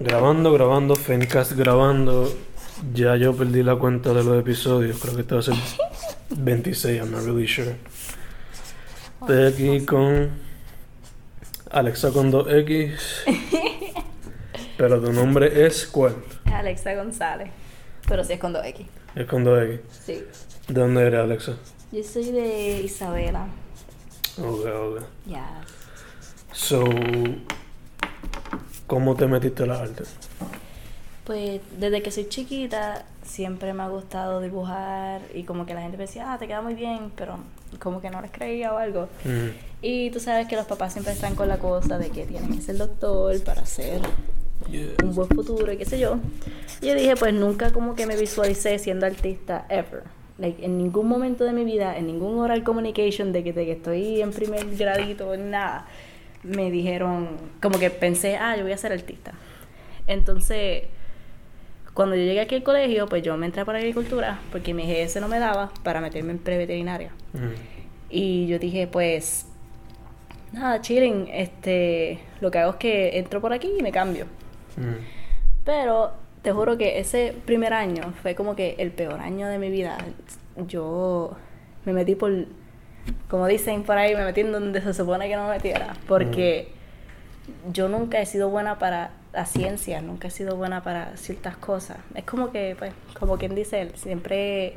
Grabando, grabando, Fencast grabando. Ya yo perdí la cuenta de los episodios. Creo que este va a ser 26, I'm not really sure. Estoy aquí con Alexa con 2X. Pero tu nombre es ¿cuál? Alexa González. Pero sí es con 2X. Es con 2X. Sí. ¿De dónde eres, Alexa? Yo soy de Isabela. Ok, ok. Ya. So, ¿cómo te metiste a las artes? Pues desde que soy chiquita siempre me ha gustado dibujar y como que la gente me decía, ah, te queda muy bien, pero como que no les creía o algo. Y tú sabes que los papás siempre están con la cosa de que tienen que ser doctor para hacer Yeah. un buen futuro y qué sé yo. Y yo dije, pues nunca como que me visualicé siendo artista ever. Like, en ningún momento de mi vida, en ningún oral communication de que, de que estoy en primer gradito, nada, me dijeron, como que pensé, ah, yo voy a ser artista. Entonces, cuando yo llegué aquí al colegio, pues yo me entré por agricultura, porque mi GS no me daba para meterme en preveterinaria. Mm. Y yo dije, pues, nada, chilling, este, lo que hago es que entro por aquí y me cambio. Pero te juro que ese primer año fue como que el peor año de mi vida. Yo me metí por, como dicen por ahí, me metí en donde se supone que no me metiera. Porque yo nunca he sido buena para la ciencia, nunca he sido buena para ciertas cosas. Es como que, pues, como quien dice, siempre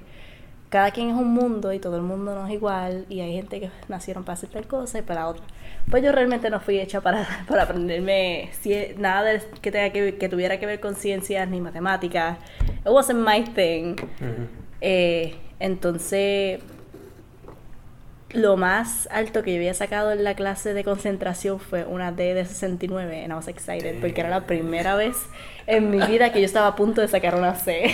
cada quien es un mundo y todo el mundo no es igual y hay gente que nacieron para hacer tal cosa y para otra. Pues yo realmente no fui hecha para, para aprenderme nada de- que, tenga que, que tuviera que ver con ciencias ni matemáticas. It wasn't my thing. Ujú. Eh, entonces, lo más alto que yo había sacado en la clase de concentración fue una D de 69 and I was excited porque era la primera vez en mi vida que yo estaba a punto de sacar una C.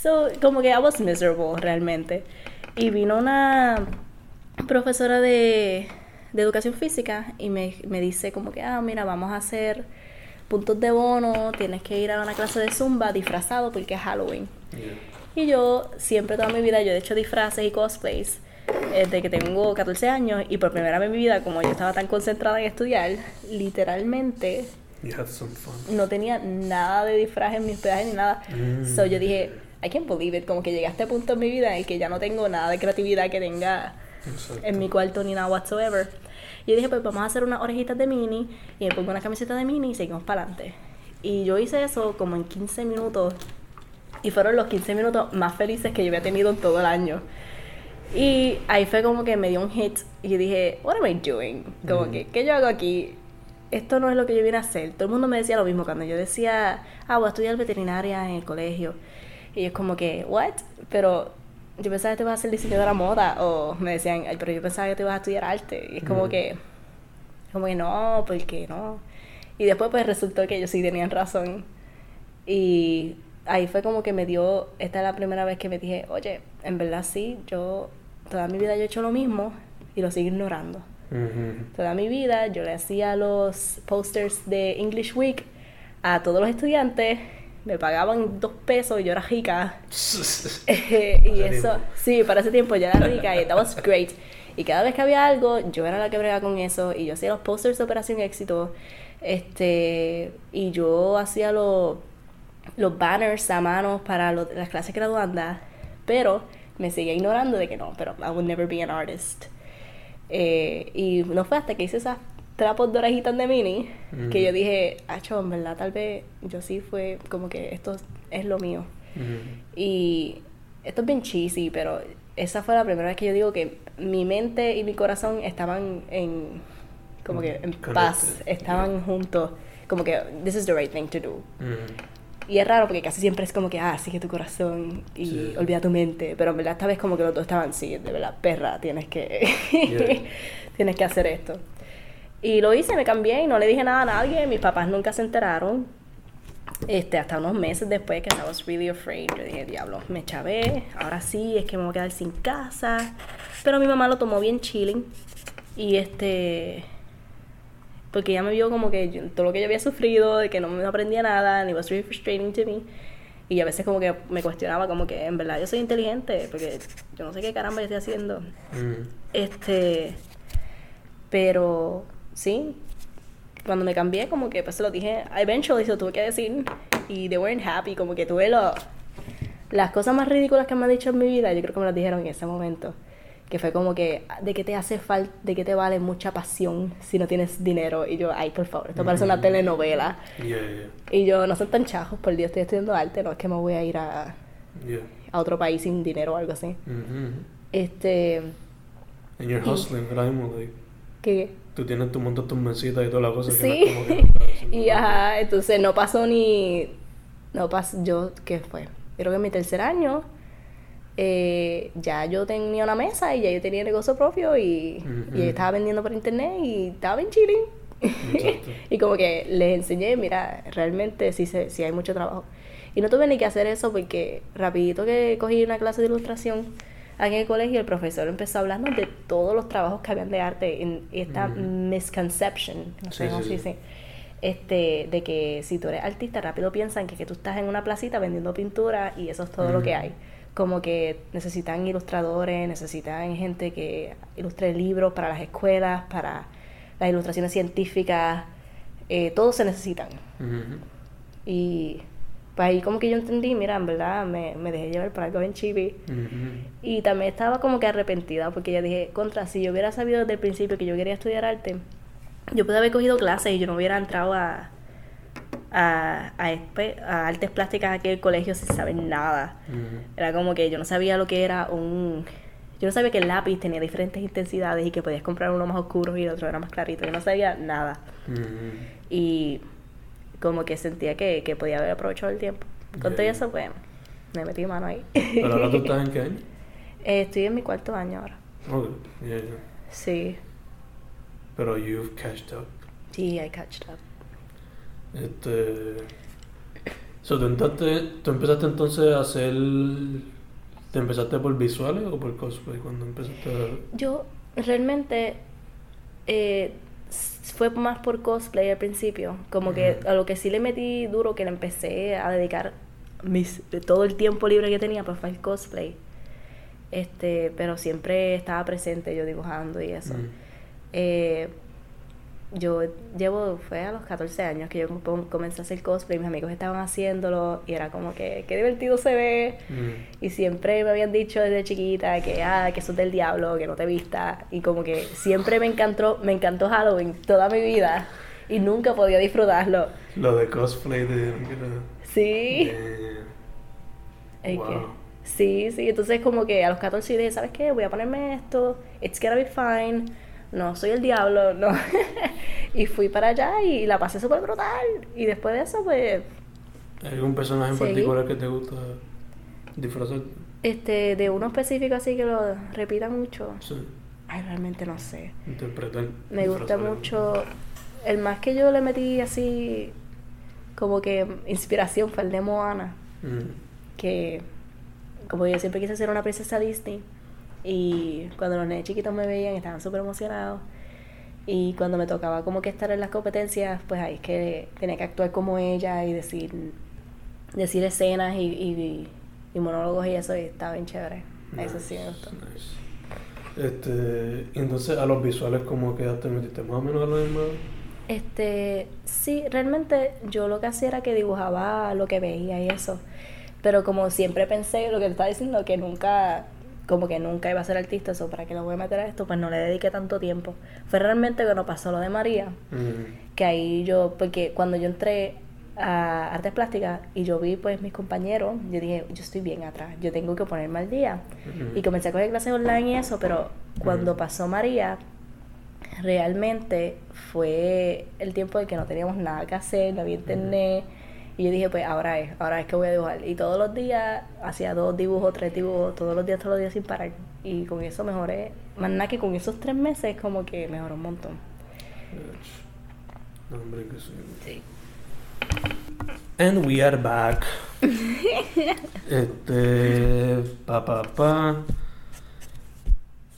So, como que I was miserable realmente. Y vino una profesora de, de educación física y me, me dice como que, ah, mira, vamos a hacer puntos de bono, tienes que ir a una clase de zumba disfrazado porque es Halloween. Yeah. Y yo siempre toda mi vida, yo he hecho disfraces y cosplays desde que tengo 14 años y por primera vez en mi vida, como yo estaba tan concentrada en estudiar, literalmente no tenía nada de disfraz en mis hospedaje ni nada. Mm. So yo dije, I can't believe it, como que llegué a este punto en mi vida y que ya no tengo nada de creatividad que tenga Exacto. en mi cuarto ni nada whatsoever. Y yo dije, pues vamos a hacer unas orejitas de mini y me pongo una camiseta de mini y seguimos para adelante. Y yo hice eso como en 15 minutos y fueron los 15 minutos más felices que yo había tenido en todo el año. Y ahí fue como que me dio un hit y yo dije, what am I doing? Como que, ¿qué yo hago aquí? Esto no es lo que yo vine a hacer. Todo el mundo me decía lo mismo cuando yo decía, ah, voy a estudiar veterinaria en el colegio. Y es como que, what? Pero yo pensaba que te ibas a hacer diseñadora moda. O me decían, "Ay, pero yo pensaba que te ibas a estudiar arte. Y es como que, como que no, porque no. Y después pues resultó que ellos sí tenían razón. Y ahí fue como que me dio, esta es la primera vez que me dije, oye, en verdad sí, yo toda mi vida yo he hecho lo mismo y lo sigo ignorando. Ujú. Toda mi vida yo le hacía los posters de English Week a todos los estudiantes, me pagaban dos pesos y yo era rica. Eh, y Para eso, tiempo. sí, para ese tiempo yo era rica y that was great. Y cada vez que había algo, yo era la que bregaba con eso y yo hacía los posters de Operación Éxito. Este, y yo hacía los, los banners a mano para lo- las clases graduandas, pero me seguía ignorando de que no, pero I would never be an artist. Eh, y no fue hasta que hice esas trapos de orejitas de mini que Ujú. yo dije, acho, en verdad, tal vez yo sí fue como que esto es lo mío. Ujú. Y esto es bien cheesy, pero esa fue la primera vez que yo digo que mi mente y mi corazón estaban en como que en Connected, paz, estaban yeah. juntos, como que this is the right thing to do. Ujú. Y es raro porque casi siempre es como que, ah, sigue tu corazón y Sí. olvida tu mente. Pero en verdad esta vez como que los dos estaban, sí, de verdad, perra, tienes que, Yeah. tienes que hacer esto. Y lo hice, me cambié y no le dije nada a nadie. Mis papás nunca se enteraron. Este, hasta unos meses después que I was really afraid. Yo dije, diablo, me chavé. Ahora sí, es que me voy a quedar sin casa. Pero mi mamá lo tomó bien chilling. Y este, porque ella me vio como que yo- todo lo que yo había sufrido, de que no me aprendía nada, and it was really frustrating to me. Y a veces como que me cuestionaba como que en verdad yo soy inteligente, porque yo no sé qué caramba yo estoy haciendo. Ujú. Este, pero sí, cuando me cambié, como que pues se lo dije, eventually se lo tuve que decir y they weren't happy, como que tuve lo, las cosas más ridículas que me han dicho en mi vida, yo creo que me las dijeron en ese momento. Que fue como que, de que te hace falta, de que te vale mucha pasión si no tienes dinero. Y yo, ay, por favor, esto parece una telenovela. Yeah, yeah. Y yo, no soy tan chajos, por Dios, estoy estudiando arte, no es que me voy a ir a, Yeah. a otro país sin dinero o algo así. Mhm. Este, And you're hustling ahora mismo, like, que tú tienes tu montas tus mesitas y toda la cosa que Sí. no como que y ajá, entonces no pasó ni. No pasó. Yo, ¿qué fue? Creo que en mi tercer año. Eh, ya yo tenía una mesa y ya yo tenía negocio propio y, y estaba vendiendo por internet y estaba bien chilling. Y como que les enseñé, mira, realmente sí, se, sí hay mucho trabajo. Y no tuve ni que hacer eso porque rapidito que cogí una clase de ilustración aquí en el colegio, el profesor empezó a hablarnos de todos los trabajos que habían de arte en esta misconception, no sé Sí, cómo sí, se sí. dice, este, de que si tú eres artista rápido piensan que, que tú estás en una placita vendiendo pintura y eso es todo lo que hay. Como que necesitan ilustradores, necesitan gente que ilustre libros para las escuelas, para las ilustraciones científicas, eh, todos se necesitan. Y pues ahí como que yo entendí, mira, en verdad me, me dejé llevar por algo bien chibi. Y también estaba como que arrepentida porque ya dije, contra, si yo hubiera sabido desde el principio que yo quería estudiar arte, yo pude haber cogido clases y yo no hubiera entrado a, a, a, a artes plásticas aquí en el colegio sin saber nada. Mhm. Era como que yo no sabía lo que era un... Yo no sabía que el lápiz tenía diferentes intensidades y que podías comprar uno más oscuro y el otro era más clarito. Yo no sabía nada. Mhm. Y como que sentía que, que podía haber aprovechado el tiempo. Con todo eso, pues, me metí mano ahí. Pero ahora tú estás en qué año? Eh, estoy en mi cuarto año ahora. Ok, yeah, yeah. Sí, Pero you've catched up. sí, I catched up. Este. So, ¿tú, entraste- tú empezaste entonces a hacer. ¿Te empezaste por visuales o por cosplay cuando empezaste a.? Yo realmente eh, fue más por cosplay al principio. Como que a lo que sí le metí duro, que le empecé a dedicar mis, todo el tiempo libre que tenía, pues fue el cosplay. Este, pero siempre estaba presente yo dibujando y eso. Eh, yo llevo, fue a los 14 años que yo com- comencé a hacer cosplay, mis amigos estaban haciéndolo y era como que, qué divertido se ve. Mm. Y siempre me habían dicho desde chiquita que, ah, que eso es del diablo, que no te vista. Y como que siempre me encantó, me encantó Halloween toda mi vida y nunca podía disfrutarlo. Lo de cosplay de. Sí. Wow. que- sí, sí. Entonces como que a los 14 dije, ¿sabes qué? Voy a ponerme esto. It's gonna be fine. No soy el diablo, no. y fui para allá y la pasé súper brutal. Y después de eso, pues, ¿Hay algún personaje en Seguí. particular que te gusta disfrazar? este, de uno específico así que lo repita mucho. Sí. Ay, realmente no sé. Interpretar. Me gusta mucho. El más que yo le metí así, como que inspiración fue el de Moana. Mm. Que, como yo siempre quise ser una princesa Disney. Y cuando los nenes chiquitos me veían, estaban súper emocionados. Y cuando me tocaba como que estar en las competencias, pues ahí es que tenía que actuar como ella y decir, decir escenas y, y, y monólogos y eso, y estaba bien chévere. Eso sí me gustó. Nice. Este, entonces a los visuales, ¿cómo quedaste? ¿Metiste más o menos a lo mismo? Este, sí, realmente yo lo que hacía era que dibujaba lo que veía y eso. Pero como siempre pensé, lo que te estaba diciendo, que nunca, como que nunca iba a ser artista, eso para que lo voy a meter a esto, pues no le dediqué tanto tiempo. Fue realmente cuando pasó lo de María, Mm. que ahí yo, porque cuando yo entré a artes plásticas y yo vi pues mis compañeros, yo dije, yo estoy bien atrás, yo tengo que ponerme al día. Ujú. Y comencé a coger clases online y eso, pero cuando Ujú. pasó María, realmente fue el tiempo de que no teníamos nada que hacer, no había internet. Y yo dije, pues ahora es, ahora es que voy a dibujar. Y todos los días hacía dos dibujos, tres dibujos, todos los días, todos los días sin parar. Y con eso mejoré. Más nada que con esos tres meses, como que mejoró un montón. No, hombre, que sí. Sí. And we are back. este. Pa, pa, pa.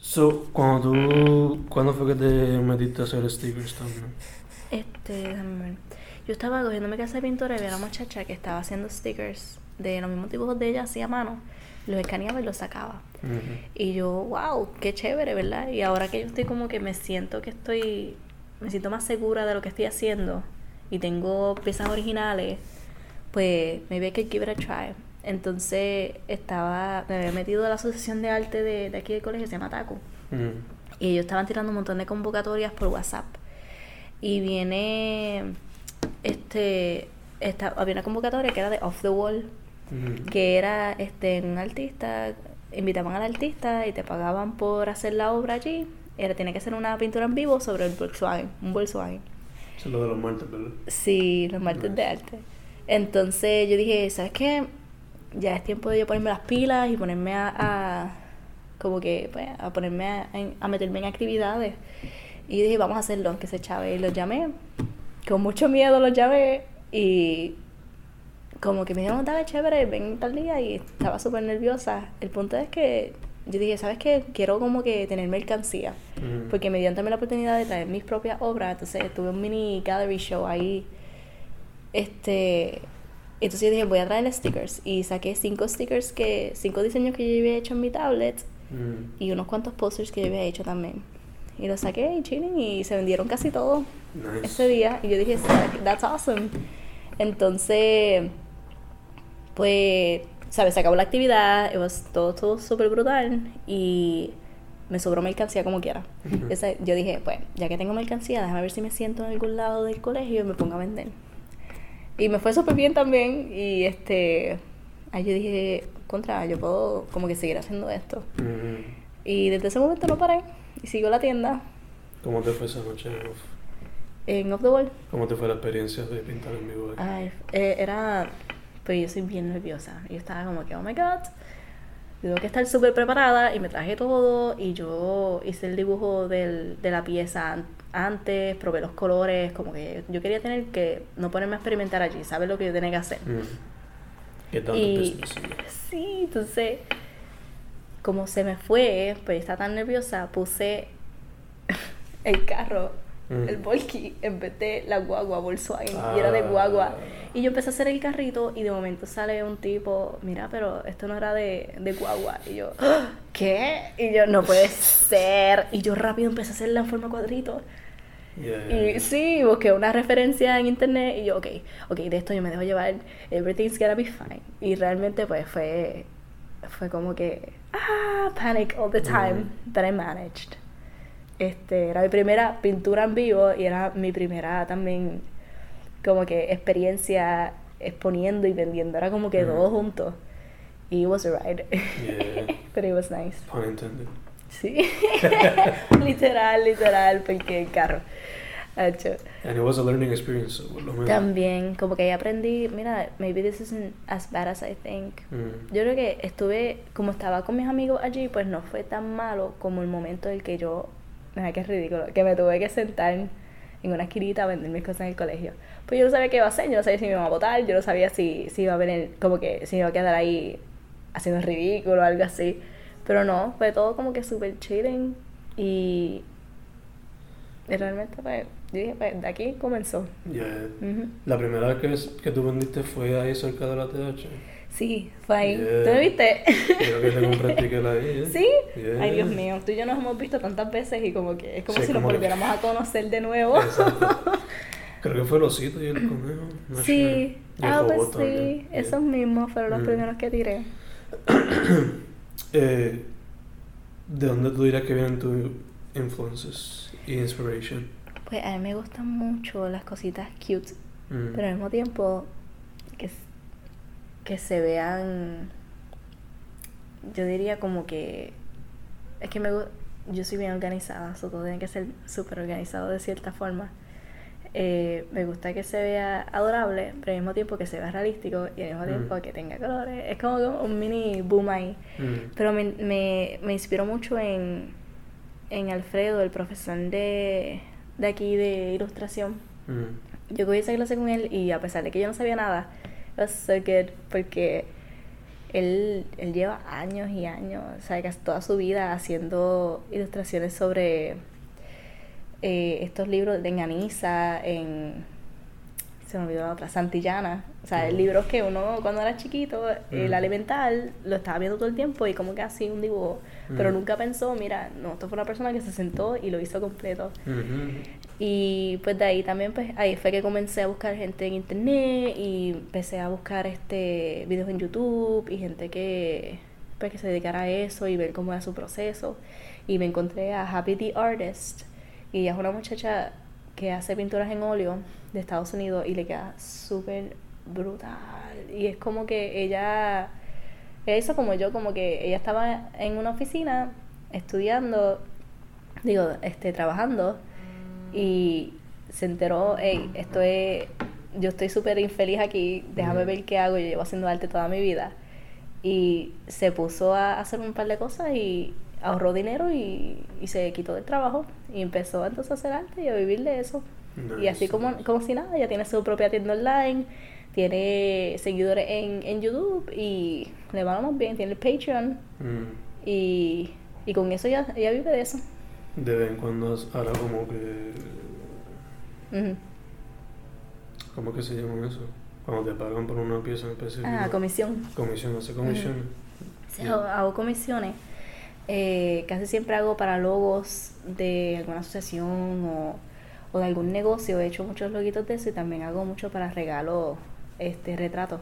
So, cuando tú. ¿Cuándo fue que te metiste a hacer stickers también? Este, déjame ver. Yo estaba cogiéndome casa de pintura y vi a una muchacha que estaba haciendo stickers de los mismos dibujos de ella, así a mano. Los escaneaba y los sacaba. Y yo, wow, qué chévere, ¿verdad? Y ahora que yo estoy como que me siento que estoy me siento más segura de lo que estoy haciendo y tengo piezas originales, pues me ve que give it a try. Entonces estaba, me había metido a la asociación de arte de, de aquí del colegio, se llama TACU. Mm. Y ellos estaban tirando un montón de convocatorias por WhatsApp. Y viene, este, esta, había una convocatoria que era de Off the Wall, que era este un artista, invitaban al artista y te pagaban por hacer la obra allí. Era, tenía que ser una pintura en vivo sobre el Volkswagen, un Volkswagen. Eso es lo de los martes, ¿verdad? Sí, los martes de arte. Entonces yo dije, ¿sabes qué? Ya es tiempo de yo ponerme las pilas y ponerme a, a- como que, pues, a ponerme a meterme en actividades. Y dije, vamos a hacerlo, que se chave. Y los llamé, con mucho miedo los llamé y como que me dijeron, dale, chévere, ven tal día y estaba súper nerviosa. El punto es que yo dije, ¿sabes qué? Quiero como que tener mercancía. Porque me dieron también la oportunidad de traer mis propias obras. Entonces tuve un mini gallery show ahí. Este. Entonces yo dije, voy a traer stickers. Y saqué cinco stickers que. cinco diseños que yo había hecho en mi tablet. Y unos cuantos posters que yo había hecho también. Y los saqué y chilling y se vendieron casi todos Nice. ese día. Y yo dije, that's awesome. Entonces, pues, ¿sabes? Se acabó la actividad, it was todo, todo súper brutal y me sobró mercancía como quiera. Ujú. Esa- yo dije, pues, ya que tengo mercancía, déjame ver si me siento en algún lado del colegio y me pongo a vender. Y me fue súper bien también y este, ahí yo dije, contra, yo puedo como que seguir haciendo esto. Mm. Y desde ese momento no paré y sigo la tienda ¿Cómo te fue esa noche? Uf. en Off the Wall. ¿Cómo te fue la experiencia de pintar en vivo? Ay, eh, era. Pues yo soy bien nerviosa. Yo estaba como que, oh my god. Tengo que estar súper preparada. Y me traje todo. Y yo hice el dibujo del, de la pieza an- antes. Probé los colores. Como que yo quería tener que no ponerme a experimentar allí. ¿Sabes lo que yo tenía que hacer? Mm. ¿Qué Y business? sí, entonces, como se me fue, pues estaba tan nerviosa, puse el carro, Mm. el Volky, en vez de la guagua Volkswagen, y era de guagua. Ah. Y yo empecé a hacer el carrito y de momento sale un tipo, mira, pero esto no era de, de guagua. Y yo, "¿Ah? ¿qué? Y yo, no puede ser. Y yo rápido empecé a hacerla en forma cuadrito. Yeah. Y sí, busqué una referencia en internet y yo, ok, ok, de esto yo me dejo llevar, everything's gonna be fine. Y realmente pues fue, fue como que, ah, panic all the time, but I managed. Este, era mi primera pintura en vivo y era mi primera también como que experiencia exponiendo y vendiendo, era como que Ujú. todo juntos. Y it was a ride, Yeah. but it was nice. Pun intended. Sí, literal, literal, porque el carro. Hacho. And it was a learning experience. También, como que ahí aprendí, mira, maybe this isn't as bad as I think. Mm. Yo creo que estuve, como estaba con mis amigos allí, pues no fue tan malo como el momento en el que yo, mira que es ridículo, que me tuve que sentar en una esquinita a vender mis cosas en el colegio. Pues yo no sabía qué iba a hacer, yo no sabía si me iban a votar, yo no sabía si, si iba a venir, como que si me iba a quedar ahí haciendo ridículo o algo así. Pero no, fue todo como que súper chilling y, y realmente pues, yo dije, pues de aquí comenzó. Yeah. La primera vez que, que tú vendiste fue ahí cerca de la TH. Sí, fue ahí. Yeah. ¿Tú me viste? Creo que te ahí. ¿eh? ¿Sí? Yeah. Ay, Dios mío, tú y yo nos hemos visto tantas veces y como que es como Sí, si nos que- volviéramos a conocer de nuevo. Exacto. Creo que fue el osito y el conejo. no sí, ah, pues sí, esos mismos fueron los Mm. primeros que tiré. Eh, ¿De dónde tú dirías que vienen tus influences y inspiration? Pues a mí me gustan mucho las cositas cute, Mm. pero al mismo tiempo que, que se vean, yo diría como que, es que me yo soy bien organizada, so todo tiene que ser súper organizado de cierta forma. Eh, me gusta que se vea adorable, pero al mismo tiempo que se vea realístico y al mismo Mm. tiempo que tenga colores. Es como un mini boom ahí. Mm. Pero me, me, me inspiró mucho en, en Alfredo, el profesor de, de aquí de ilustración. Mm. Yo cogí esa clase con él y a pesar de que yo no sabía nada, it was so good porque él, él lleva años y años, o sea, casi toda su vida haciendo ilustraciones sobre eh, estos libros de Enganiza, en... Se me olvidó la otra, Santillana. O sea, Ujú. libros que uno cuando era chiquito, el elemental, lo estaba viendo todo el tiempo y como que así un dibujo. Pero nunca pensó, mira, no, esto fue una persona que se sentó y lo hizo completo. Y pues de ahí también, pues ahí fue que comencé a buscar gente en internet y empecé a buscar este videos en YouTube y gente que, pues, que se dedicara a eso y ver cómo era su proceso. Y me encontré a Happy the Artist y ella es una muchacha que hace pinturas en óleo de Estados Unidos y le queda súper brutal. Y es como que ella, ella hizo como yo, como que ella estaba en una oficina estudiando, digo, este, trabajando y se enteró, hey, esto es, yo estoy súper infeliz aquí, déjame ver qué hago, yo llevo haciendo arte toda mi vida. Y se puso a hacer un par de cosas y ahorró dinero y, y se quitó del trabajo y empezó entonces a hacer arte y a vivir de eso. Y así como, como si nada, ella tiene su propia tienda online, tiene seguidores en, en YouTube y le va más bien, tiene el Patreon Mm. y, y con eso ella, ella vive de eso. De vez en cuando hará como que. ¿Cómo que se llama eso? Cuando te pagan por una pieza en específico. Ah, comisión. Comisión, hace comisiones. Sí, Yeah. hago, hago comisiones. Eh, casi siempre hago para logos de alguna asociación o, o de algún negocio. He hecho muchos loguitos de eso y también hago mucho para regalos, este, retratos.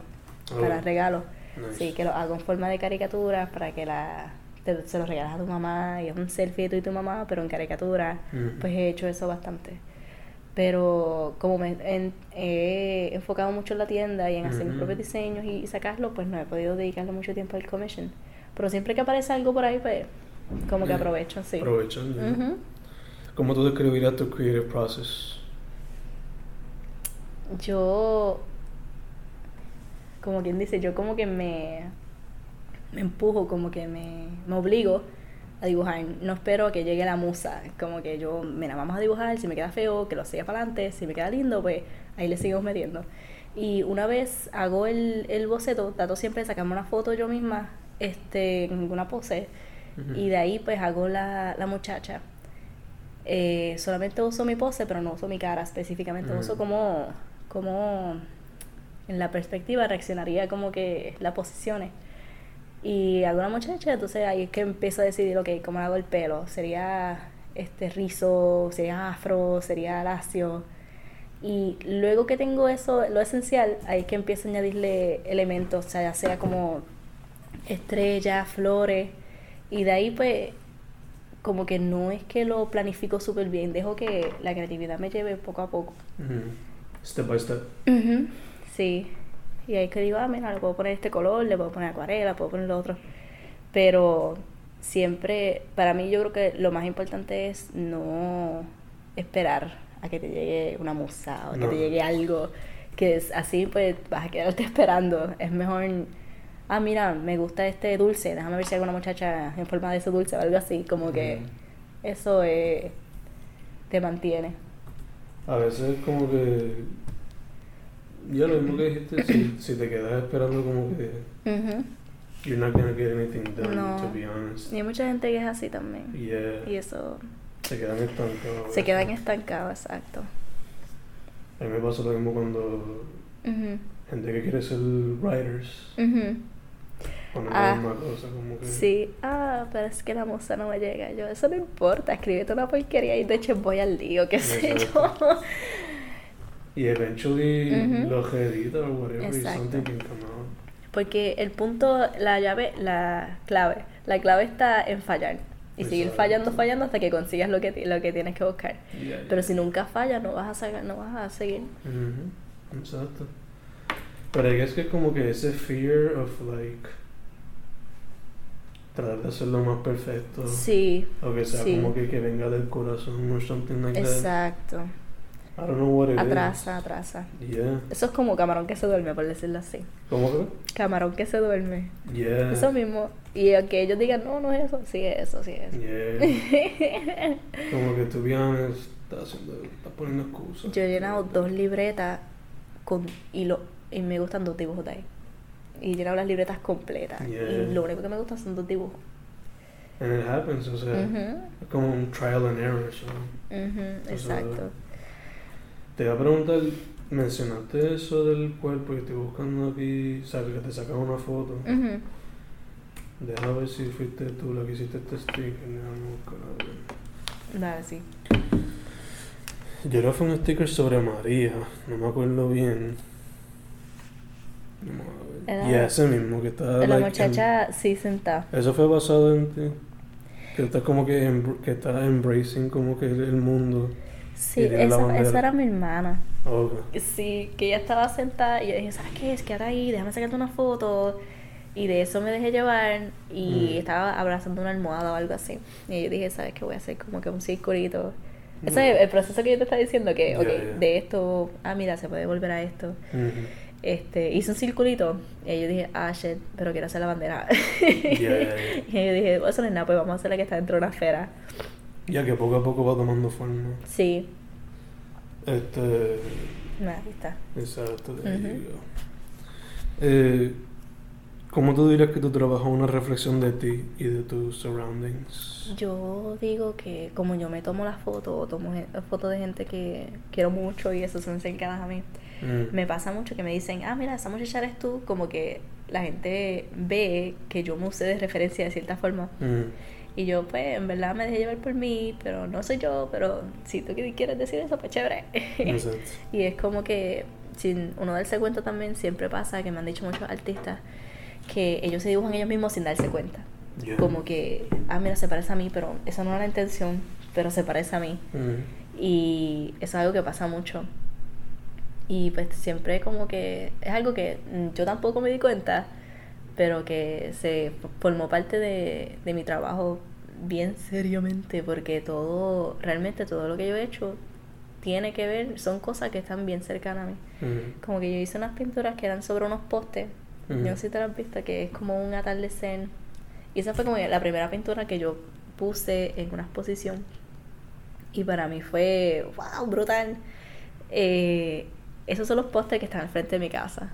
Oh, Para regalos. nice. Sí, que lo hago en forma de caricaturas para que la te- se los regalas a tu mamá y es un selfie de tú y tu mamá, pero en caricatura. Ujú. Pues he hecho eso bastante. Pero como me en- he enfocado mucho en la tienda y en hacer mis Ujú. propios diseños y, y sacarlos, pues no he podido dedicarle mucho tiempo al commission. Pero siempre que aparece algo por ahí, pues como que Yeah. aprovecho, sí. Ujú. ¿Cómo tú describirías tu creative process? Yo, como quien dice, yo como que me, me empujo, como que me, me obligo a dibujar. No espero que llegue la musa. Como que yo, mira, vamos a dibujar, si me queda feo, que lo siga para adelante, si me queda lindo, pues ahí le seguimos metiendo. Y una vez hago el, el boceto, trato siempre de sacarme una foto yo misma, este, en una pose, y de ahí pues hago la, la muchacha. Eh, solamente uso mi pose, pero no uso mi cara específicamente. Ujú. Uso como, como en la perspectiva reaccionaría como que las posiciones. Y hago una muchacha, entonces ahí es que empiezo a decidir, ok, ¿cómo hago el pelo? ¿Sería este rizo? ¿Sería afro? ¿Sería lacio? Y luego que tengo eso, lo esencial, ahí es que empiezo a añadirle elementos, o sea, ya sea como estrellas, flores, y de ahí pues como que no es que lo planifico súper bien, dejo que la creatividad me lleve poco a poco. Step by step. Sí. Y ahí que digo, ah, mira, le puedo poner este color, le puedo poner acuarela, puedo poner lo otro. Pero siempre, para mí yo creo que lo más importante es no esperar a que te llegue una musa o que No. te llegue algo que es así, pues vas a quedarte esperando. Es mejor, ah, mira, me gusta este dulce, déjame ver si hay alguna muchacha en forma de ese dulce o algo así. Como que Ujú. eso eh, te mantiene. A veces como que... Ya lo mismo que dijiste, si, si te quedas esperando como que... You're not gonna get anything done, No. to be honest. Y hay mucha gente que es así también. Yeah. Y eso Se quedan estancados. se quedan estancados, exacto. A mí me pasa lo mismo cuando gente que quiere ser writers. Ah, como que... Sí, ah, pero es que la musa no me llega. Yo, eso no importa, escríbete una porquería y de hecho voy al lío, qué sé yo. Y eventually Ujú. lo edita o whatever y Exacto. something can come out. Porque el punto, la llave, la clave, la clave está en fallar. Y seguir Exacto. fallando, fallando hasta que consigas lo que, lo que tienes que buscar. Yeah, Pero yeah. si nunca fallas, no vas a, sacar, no vas a seguir. Exacto. Pero es que es como que ese fear of like tratar de hacerlo más perfecto. Sí, O que sea sí. como que, que venga del corazón or something like that. exacto. I don't know what it Atrasa, atrasa. is. Yeah. Eso es como camarón que se duerme, por decirlo así. ¿Cómo que? Camarón que se duerme. Yeah. Eso mismo. Y aunque ellos digan, no, no es eso, sí es eso, sí es eso. Yeah. como que tú vienes, estás haciendo, estás poniendo excusas. Yo he llenado dos libretas con hilo y me gustan dos dibujos de ahí. Y he llenado las libretas completas. Yeah. Y lo único que me gusta son dos dibujos. And it happens, o sea, es como un trial and error. so. exacto. Te iba a preguntar, mencionaste eso del cuerpo y estoy buscando aquí, sabes que te sacan una foto. Ujú. Deja ver si fuiste tú la que hiciste este sticker. Dale, sí. Yo creo que fue un sticker sobre María, no me acuerdo bien. Era- Y ese mismo que está. La like, muchacha sí sentada. en- eso fue basado en ti. Que está como que, que está embracing como que el mundo. Sí, esa, esa era mi hermana. Ok. Sí, que ella estaba sentada y yo dije, ¿sabes qué? Es que ahora ahí, déjame sacarte una foto. Y de eso me dejé llevar y Mm. estaba abrazando una almohada o algo así. Y yo dije, ¿sabes qué? Voy a hacer como que un circulito. Ese Mm. es el proceso que yo te estaba diciendo, que, ok, ya. de esto, ah, mira, se puede volver a esto. Ujú. Este, hice un circulito y yo dije, ah, shit, pero quiero hacer la bandera. Y yo dije, eso no es nada, pues vamos a hacer la que está dentro de una esfera. Ya que poco a poco va tomando forma. Sí, Este. nada, ahí está. Exacto, go. Eh, ¿Cómo tú dirías que tu trabajo es una reflexión de ti y de tus surroundings? Yo digo que como yo me tomo las fotos, o tomo fotos de gente que quiero mucho y eso son cercanas a mí, Mm. me pasa mucho que me dicen, ah, mira, esa muchacha eres tú, como que la gente ve que yo me usé de referencia de cierta forma. Mm. Y yo, pues, en verdad me dejé llevar por mí, pero no soy yo, pero si tú quieres decir eso, pues chévere. Exacto. y es como que, sin uno darse cuenta también, siempre pasa que me han dicho muchos artistas que ellos se dibujan ellos mismos sin darse cuenta. Yeah. Como que, ah, mira, se parece a mí, pero eso no era la intención, pero se parece a mí. Mm. Y eso es algo que pasa mucho. Y pues siempre como que es algo que mm, yo tampoco me di cuenta, pero que se formó parte de, de mi trabajo bien seriamente, porque todo, realmente todo lo que yo he hecho tiene que ver, son cosas que están bien cercanas a mí. Mm. Como que yo hice unas pinturas que eran sobre unos postes, Ujú. yo no sé si te las has visto, que es como un atardecer. Y esa fue como la primera pintura que yo puse en una exposición. Y para mí fue, wow, brutal. Eh, esos son los postes que están al frente de mi casa.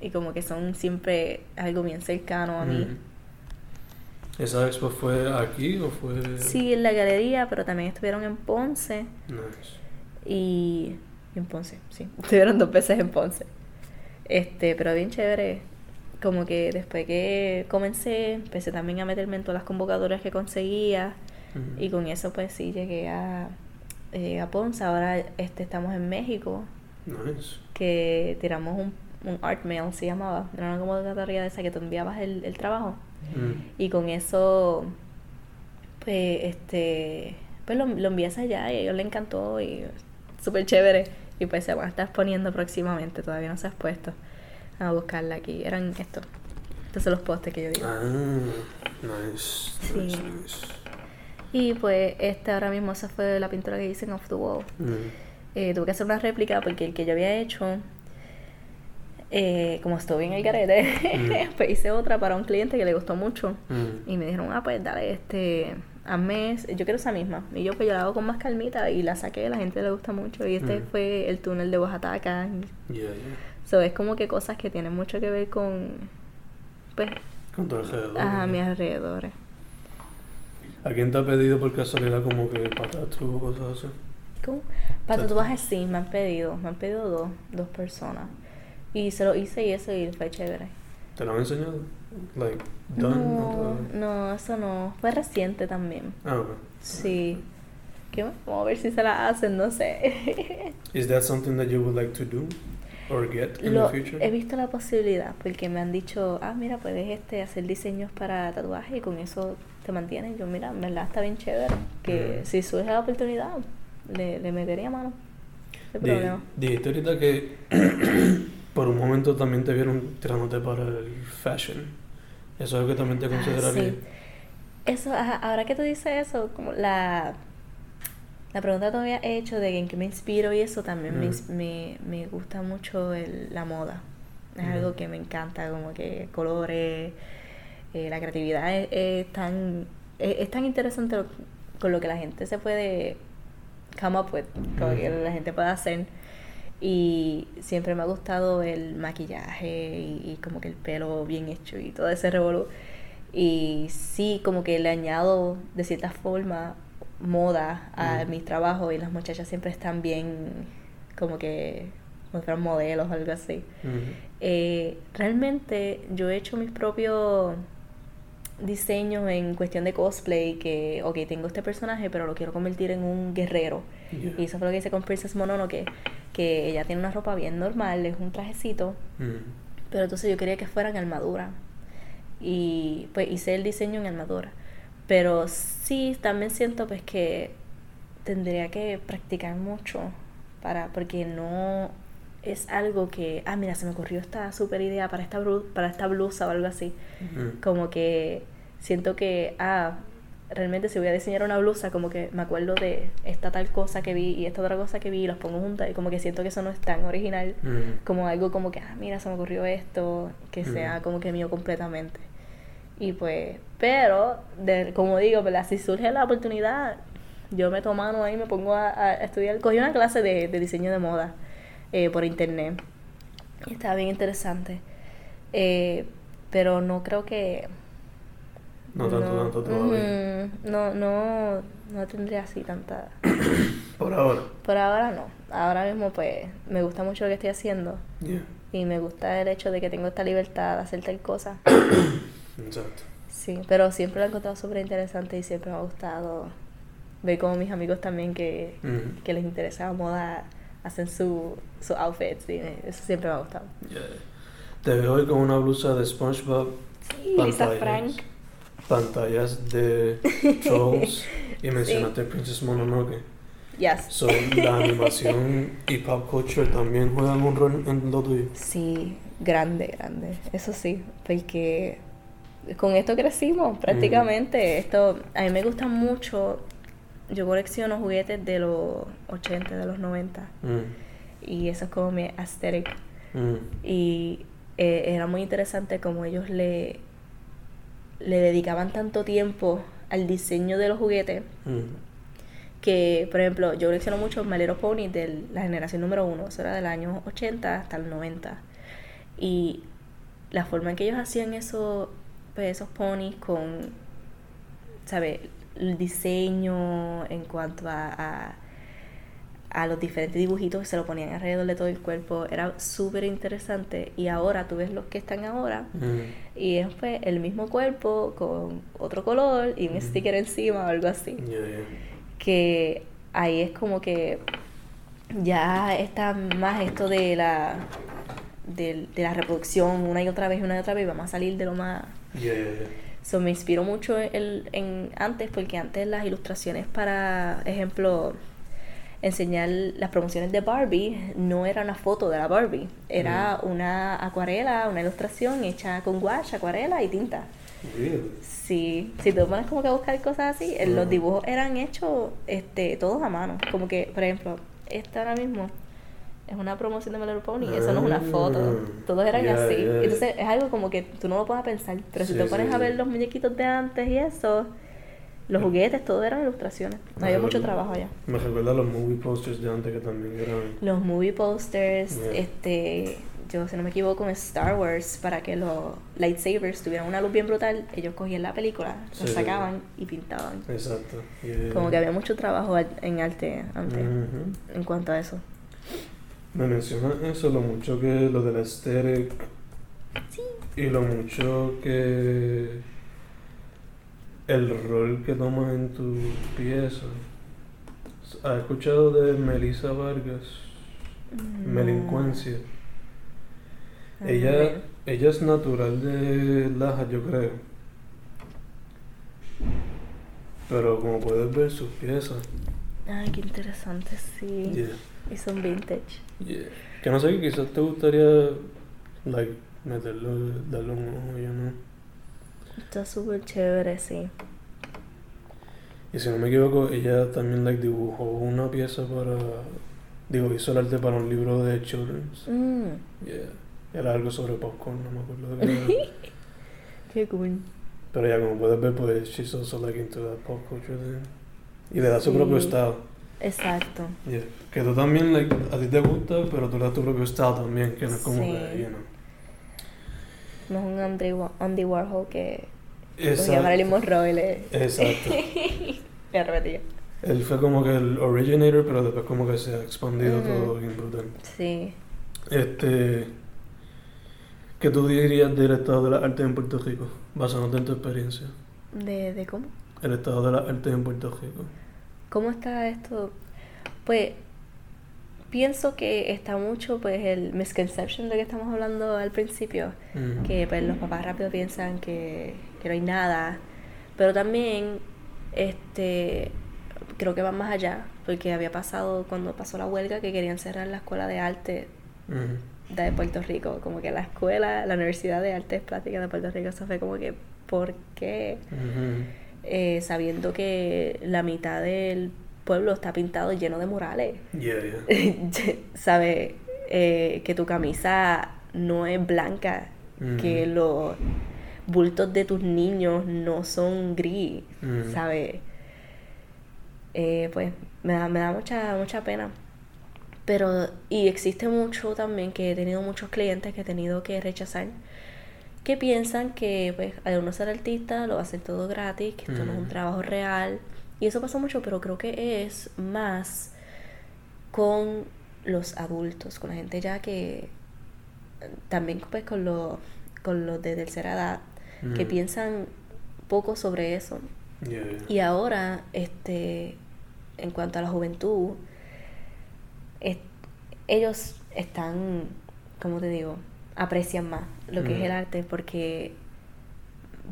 Y como que son siempre algo bien cercano a mí. Mm. ¿Esa expo fue aquí o fue...? Sí, en la galería, pero también estuvieron en Ponce. Nice. Y y en Ponce, sí. Estuvieron dos veces en Ponce. Este, pero bien chévere. Como que después que comencé, empecé también a meterme en todas las convocatorias que conseguía. Mm. Y con eso pues sí llegué a, eh, a Ponce. Ahora este, estamos en México. Nice. Que tiramos un, un art mail, se llamaba. Era una convocatoria de esa que tú enviabas el, el trabajo. Mm. Y con eso, pues, este, pues lo, lo envías allá y a ellos les encantó y súper chévere. Y pues se van a estar poniendo próximamente, todavía no se ha puesto a buscarla aquí. Eran estos. Estos son los postes que yo digo. Ah, nice. Sí. Nice, nice. Y pues este ahora mismo esa fue la pintura que hice en Off the Wall. Mm. Eh, tuve que hacer una réplica porque el que yo había hecho, eh, como estuve en el garete, Mm. pues hice otra para un cliente que le gustó mucho. Mm. Y me dijeron, ah, pues dale, este, hazme, yo quiero esa misma. Y yo, pues yo la hago con más calmita y la saqué, la gente le gusta mucho. Y este Mm. fue el túnel de Oaxaca. Yeah, yeah. So, es como que cosas que tienen mucho que ver con, pues, Con tu alrededor. a mis alrededores. ¿A quién te ha pedido por casualidad como que para tatu o cosas así? Para tatuajes sí, me han pedido, me han pedido dos, dos personas. Y se lo hice y eso y fue chévere. ¿Te lo han enseñado? Like, done? No, no, eso no. Fue reciente también. Ah, ok. Sí. ¿Qué? Vamos a ver si se la hacen, no sé. Is that something that you would like to do or get in Lo, the future? he visto la posibilidad porque me han dicho, ah, mira, puedes este hacer diseños para tatuajes y con eso te mantienes. Yo, mira, en verdad está bien chévere. Que Mm. si surge la oportunidad, le, le metería mano. Di- problema. Dijiste ahorita que por un momento también te vieron tirándote para el fashion. Eso es lo que también te Ah, consideraría. sí. Eso, ajá, ahora que tú dices eso, como la, la pregunta que tú me habías hecho de en qué me inspiro y eso también me, Mm. me, me gusta mucho el- la moda. Es Mm. algo que me encanta, como que colores, eh, la creatividad es, es tan es, es tan interesante lo- con lo que la gente se puede come up with, como que Mm. la gente puede hacer. Y siempre me ha gustado el maquillaje y, y como que el pelo bien hecho y todo ese revolú. Y sí, como que le añado de cierta forma moda a Mm. mis trabajos y las muchachas siempre están bien como que fueran modelos o algo así. Ujú. Eh, realmente yo he hecho mis propios diseños en cuestión de cosplay que, ok, tengo este personaje, pero lo quiero convertir en un guerrero. Yeah. Y eso fue lo que hice con Princess Mononoke, que ella tiene una ropa bien normal, es un trajecito, Mm. pero entonces yo quería que fuera en armadura. Y pues hice el diseño en armadura. Pero sí, también siento pues que tendría que practicar mucho para, porque no es algo que, ah, mira, se me ocurrió esta super idea para esta, para esta blusa o algo así. Mm. Como que siento que, ah, realmente si voy a diseñar una blusa, como que me acuerdo de esta tal cosa que vi y esta otra cosa que vi y los pongo juntas y como que siento que eso no es tan original Mm. como algo como que, ah, mira, se me ocurrió esto, que Ujú. sea como que mío completamente. Y pues, pero, de- como digo, ¿verdad? si surge la oportunidad, yo me tomo mano ahí, me pongo a, a estudiar. Cogí una clase de, de diseño de moda eh, por internet. Y estaba bien interesante. Eh, pero no creo que... No tanto, tanto todavía. Ujú, no, no, no tendría así tanta... Por ahora. Por ahora no. Ahora mismo pues me gusta mucho lo que estoy haciendo. Yeah. Y me gusta el hecho de que tengo esta libertad de hacer tal cosa. Exacto. Sí, pero siempre lo he encontrado súper interesante y siempre me ha gustado ver como mis amigos también que, Mm. que les interesa la moda hacen su, su outfits y me- eso siempre me ha gustado. Yeah. Te veo hoy con una blusa de SpongeBob. Sí, Lisa pantallas, Frank. Pantallas de Trolls. Y mencionaste Princess Mononoke. Yes. So, la animación y pop culture también juegan un rol en lo tuyo. Sí, grande, grande. Eso sí, porque con esto crecimos prácticamente. Esto, a mí me gusta mucho. Yo colecciono juguetes de los 80, de los 90. Mm. Y eso es como mi aesthetic. Mm. Y eh, era muy interesante como ellos le, le dedicaban tanto tiempo al diseño de los juguetes Mm. que, por ejemplo, yo colecciono mucho My Little Pony de la generación número uno, eso era del año 80 hasta el 90. Y la forma en que ellos hacían eso, pues, esos ponis con, ¿sabes? El diseño en cuanto a, a, a los diferentes dibujitos que se lo ponían alrededor de todo el cuerpo, era súper interesante. Y ahora tú ves los que están ahora Mm. y es pues, el mismo cuerpo con otro color y un Ujú. sticker encima o algo así Yeah, yeah. que ahí es como que ya está más esto de la de, de la reproducción una y otra vez una y otra vez vamos a salir de lo más Yeah, yeah, yeah. So, me inspiró mucho el, en antes porque antes las ilustraciones para ejemplo enseñar las promociones de Barbie no era una foto de la Barbie. Era una acuarela una ilustración hecha con gouache acuarela y tinta. Really? Sí, si te pones como que a buscar cosas así, eh, los dibujos eran hechos este, todos a mano. Como que, por ejemplo, esta ahora mismo es una promoción de My Little Pony, eso no es una foto. Ah, Todos eran ya, así. ya. Entonces es algo como que tú no lo puedes pensar. Pero si Sí, te pones sí, a ver sí. los muñequitos de antes y eso, los juguetes, todo eran ilustraciones. No había Me mucho trabajo allá. Me recuerda a los movie posters de antes que también eran. Los movie posters, Yeah. este, yo si no me equivoco en Star Wars, para que los lightsabers tuvieran una luz bien brutal, ellos cogían la película, la sacaban y pintaban. Exacto. Yeah. Como que había mucho trabajo en arte antes en cuanto a eso. Me mencionas eso, lo mucho que lo del aesthetic Sí. y lo mucho que el rol que tomas en tu pieza. ¿Has escuchado de Melissa Vargas? Melincuencia. Ah, Ella, ella es natural de Laja, yo creo. Pero como puedes ver sus piezas, Ay, qué interesante, sí. yeah, Y son vintage. yeah. que no sé, que quizás te gustaría, like, meterlo, darle un ojo, yo no. Está súper chévere, sí. Y si no me equivoco, ella también, like, dibujó una pieza para, digo, hizo el arte para un libro de children's. Mm, Yeah. Era algo sobre popcorn, no me acuerdo de qué era. qué cool. Pero ya como puedes ver, pues she's also like into that pop culture thing. Y le da su Sí. propio estado. Exacto. Yeah. Que tú también, like, a ti te gusta, pero tú le das tu propio estado también, que no es como Sí. que, you know. No es un Andy, Andy Warhol que cogía. Marilyn Monroe y le, Exacto. le repetía. Él fue como que el originator, pero después como que se ha expandido todo bien brutal. Sí. Este... ¿Qué tú dirías del estado de las artes en Puerto Rico, basándote en tu experiencia? ¿De, de cómo? El estado de las artes en Puerto Rico. ¿Cómo está esto? Pues pienso que está mucho pues el misconception de que estamos hablando al principio, Ujú. que pues los papás rápido piensan que, que no hay nada, pero también este creo que va más allá, porque había pasado cuando pasó la huelga que querían cerrar la escuela de arte Ujú. de Puerto Rico, como que la escuela, la Universidad de Artes Plásticas de Puerto Rico, eso fue como que ¿por qué? Ujú. Eh, sabiendo que la mitad del pueblo está pintado lleno de murales. Yeah, yeah. sabe eh, que tu camisa no es blanca, Ujú. que los bultos de tus niños no son gris, Ujú. sabe Eh, pues me da, me da mucha, mucha pena. Pero, y existe mucho también que he tenido muchos clientes que he tenido que rechazar, que piensan que pues al uno ser artista lo hacer todo gratis, que esto no es un trabajo real. Y eso pasa mucho, pero creo que es más con los adultos, con la gente ya que también pues con los con los de tercera edad que piensan poco sobre eso. Yeah. Y ahora, este, en cuanto a la juventud, es- ellos están, como te digo, aprecian más lo que es el Ujú. arte porque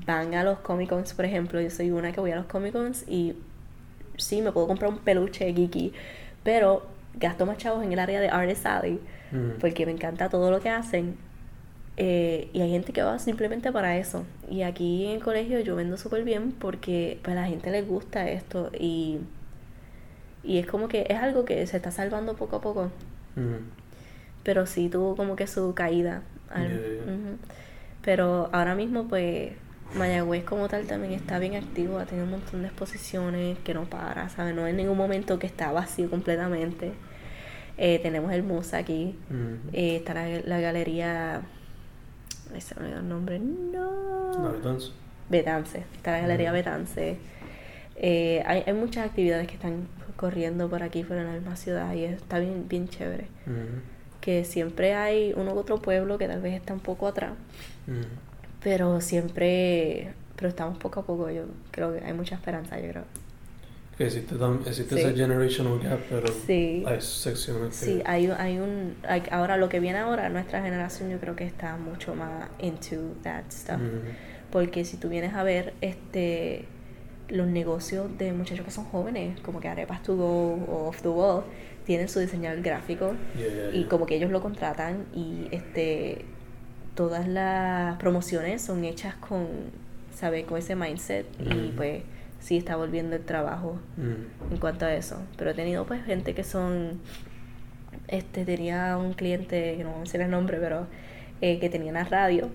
van a los Comic Cons, por ejemplo. Yo soy una que voy a los Comic Cons y sí, me puedo comprar un peluche geeky, pero gasto más chavos en el área de Artist Alley Ujú. porque me encanta todo lo que hacen. Eh, y hay gente que va simplemente para eso. Y aquí en el colegio yo vendo súper bien porque pues, a la gente les gusta esto. Y, y es como que es algo que se está salvando poco a poco. Ujú. Pero sí tuvo como que su caída. Al- Yeah, yeah. Ujú. Pero ahora mismo pues Mayagüez como tal también está bien activo. Ha tenido un montón de exposiciones que no para, ¿sabes? No hay ningún momento que está vacío completamente. Eh, tenemos el MUSA aquí. Eh, está la, la galería. Ay, se me olvidó el nombre. No. La Betance. Betance. Está la galería. Betance. Eh, hay, hay muchas actividades que están corriendo por aquí, fuera en la misma ciudad, y está bien, bien chévere. Que siempre hay uno u otro pueblo que tal vez está un poco atrás, Ujú. pero siempre. Pero estamos poco a poco, yo creo que hay mucha esperanza, yo creo. Que existe, existe Sí. ese generational gap, pero Sí. hay secciones que... Sí, hay, hay un. ahora, lo que viene ahora, nuestra generación, yo creo que está mucho más into that stuff. Ujú. Porque si tú vienes a ver este los negocios de muchachos que son jóvenes, como que Arepas to Go o Off the Wall, tienen su diseñador gráfico Yeah, yeah, y como que ellos lo contratan y este todas las promociones son hechas con, ¿sabes? Con ese mindset y pues sí está volviendo el trabajo Ujú. en cuanto a eso. Pero he tenido pues gente que son, este, tenía un cliente, que no voy a decir el nombre, pero eh, que tenía una radio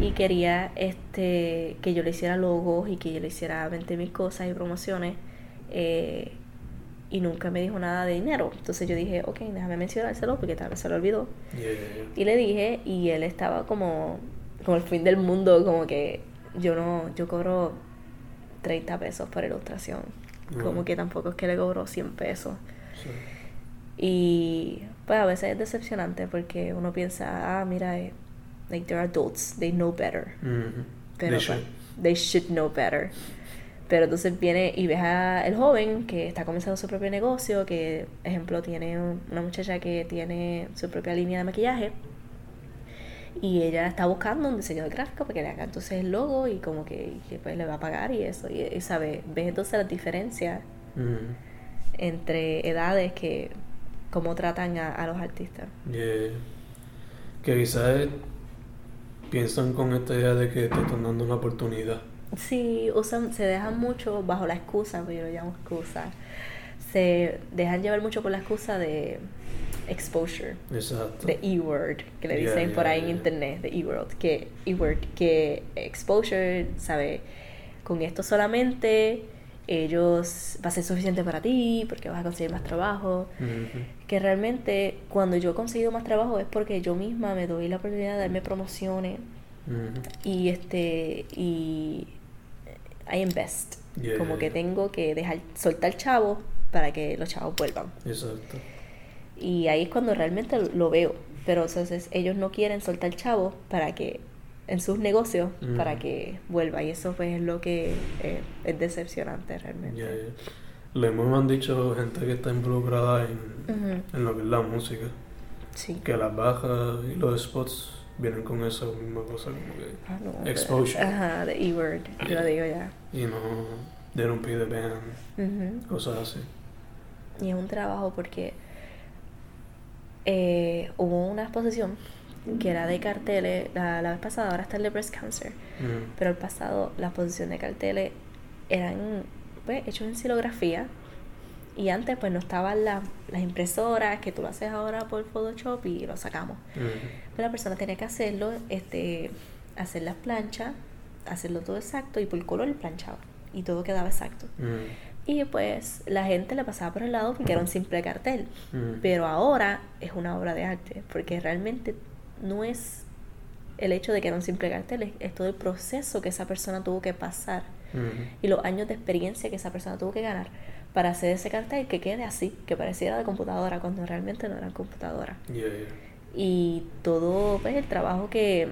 y quería este que yo le hiciera logos y que yo le hiciera 20 mil cosas y promociones eh, y nunca me dijo nada de dinero. Entonces yo dije, ok, déjame mencionárselo porque tal vez se lo olvidó. Yeah, yeah, yeah. Y le dije, y él estaba como, como el fin del mundo, como que yo no, yo cobro 30 pesos por ilustración. Como Ujú. que tampoco es que le cobro 100 pesos. Sí. Y pues a veces es decepcionante porque uno piensa, ah, mira, eh, like they're adults, they know better. Ujú. Pero They pues, should. they should know better. Pero entonces viene y ves a el joven que está comenzando su propio negocio, que, ejemplo, tiene un- una muchacha que tiene su propia línea de maquillaje y ella está buscando un diseñador gráfico para que le haga entonces el logo y como que, y que, pues le va a pagar y eso. Y, y sabe, ves entonces las diferencias entre edades que cómo tratan a, a los artistas. Yeah. Que quizás piensan con esta idea de que te están dando una oportunidad. Sí, usan, se dejan mucho bajo la excusa, pues yo lo llamo excusa. Se dejan llevar mucho por la excusa de exposure, Exacto. de E-word, que le Yeah, dicen por yeah, ahí en yeah. internet, de E-word, que E-word, que exposure, ¿sabe? Con esto solamente ellos va a ser suficiente para ti porque vas a conseguir más trabajo. Ujú. Que realmente cuando yo he conseguido más trabajo es porque yo misma me doy la oportunidad de darme promociones Ujú. y este y I invest Yeah, como yeah, que yeah. tengo que dejar soltar chavos para que los chavos vuelvan Exacto. y ahí es cuando realmente lo veo Pero entonces ellos no quieren soltar chavo para que en sus negocios Mm. para que vuelva y eso pues es lo que eh, es decepcionante realmente. Lo mismo han dicho gente que está involucrada en, Ujú, en lo que es la música. Sí. Que las bajas y los spots vienen con esa misma cosa como que... Ah, no, Exposure. Ajá, de E-word, yo lo digo ya. Y no... They don't pay the band, Ujú. cosas así. Y es un trabajo porque eh, hubo una exposición que era de carteles, la, la vez pasada, ahora está el de Breast Cancer, Mm, pero el pasado la exposición de carteles eran pues, hechos en silografía y antes pues no estaban la- las impresoras que tú lo haces ahora por Photoshop y lo sacamos. mm, Pero la persona tenía que hacerlo, este, hacer las planchas, hacerlo todo exacto y por color planchado y todo quedaba exacto. mm, Y pues la gente le pasaba por el lado porque era un simple cartel. mm. Pero ahora es una obra de arte, porque realmente no es el hecho de que era un simple cartel, es, es todo el proceso que esa persona tuvo que pasar Mm, y los años de experiencia que esa persona tuvo que ganar para hacer ese cartel que quede así, que pareciera de computadora cuando realmente no era computadora. yeah, yeah. Y todo pues, el trabajo que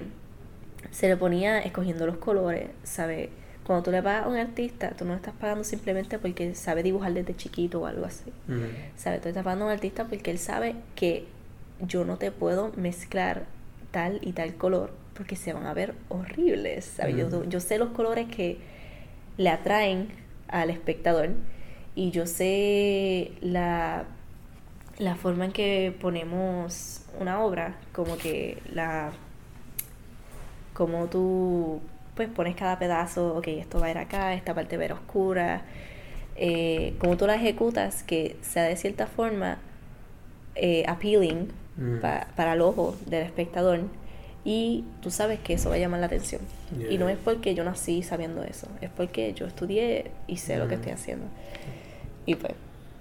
se le ponía escogiendo los colores, ¿sabes? Cuando tú le pagas a un artista, tú no le estás pagando simplemente porque sabe dibujar desde chiquito o algo así. Mm, ¿Sabes? Tú estás pagando a un artista porque él sabe que yo no te puedo mezclar tal y tal color porque se van a ver horribles. ¿sabes? Yo, yo sé los colores que le atraen al espectador y yo sé la, la forma en que ponemos una obra, como que la como tú pues pones cada pedazo, ok, esto va a ir acá, esta parte va a ir oscura, eh, como tú la ejecutas, que sea de cierta forma eh, appealing Mm. pa- para el ojo del espectador y tú sabes que eso va a llamar la atención. Y no es porque yo nací sabiendo eso, es porque yo estudié y sé lo que Mm. estoy haciendo. Y pues,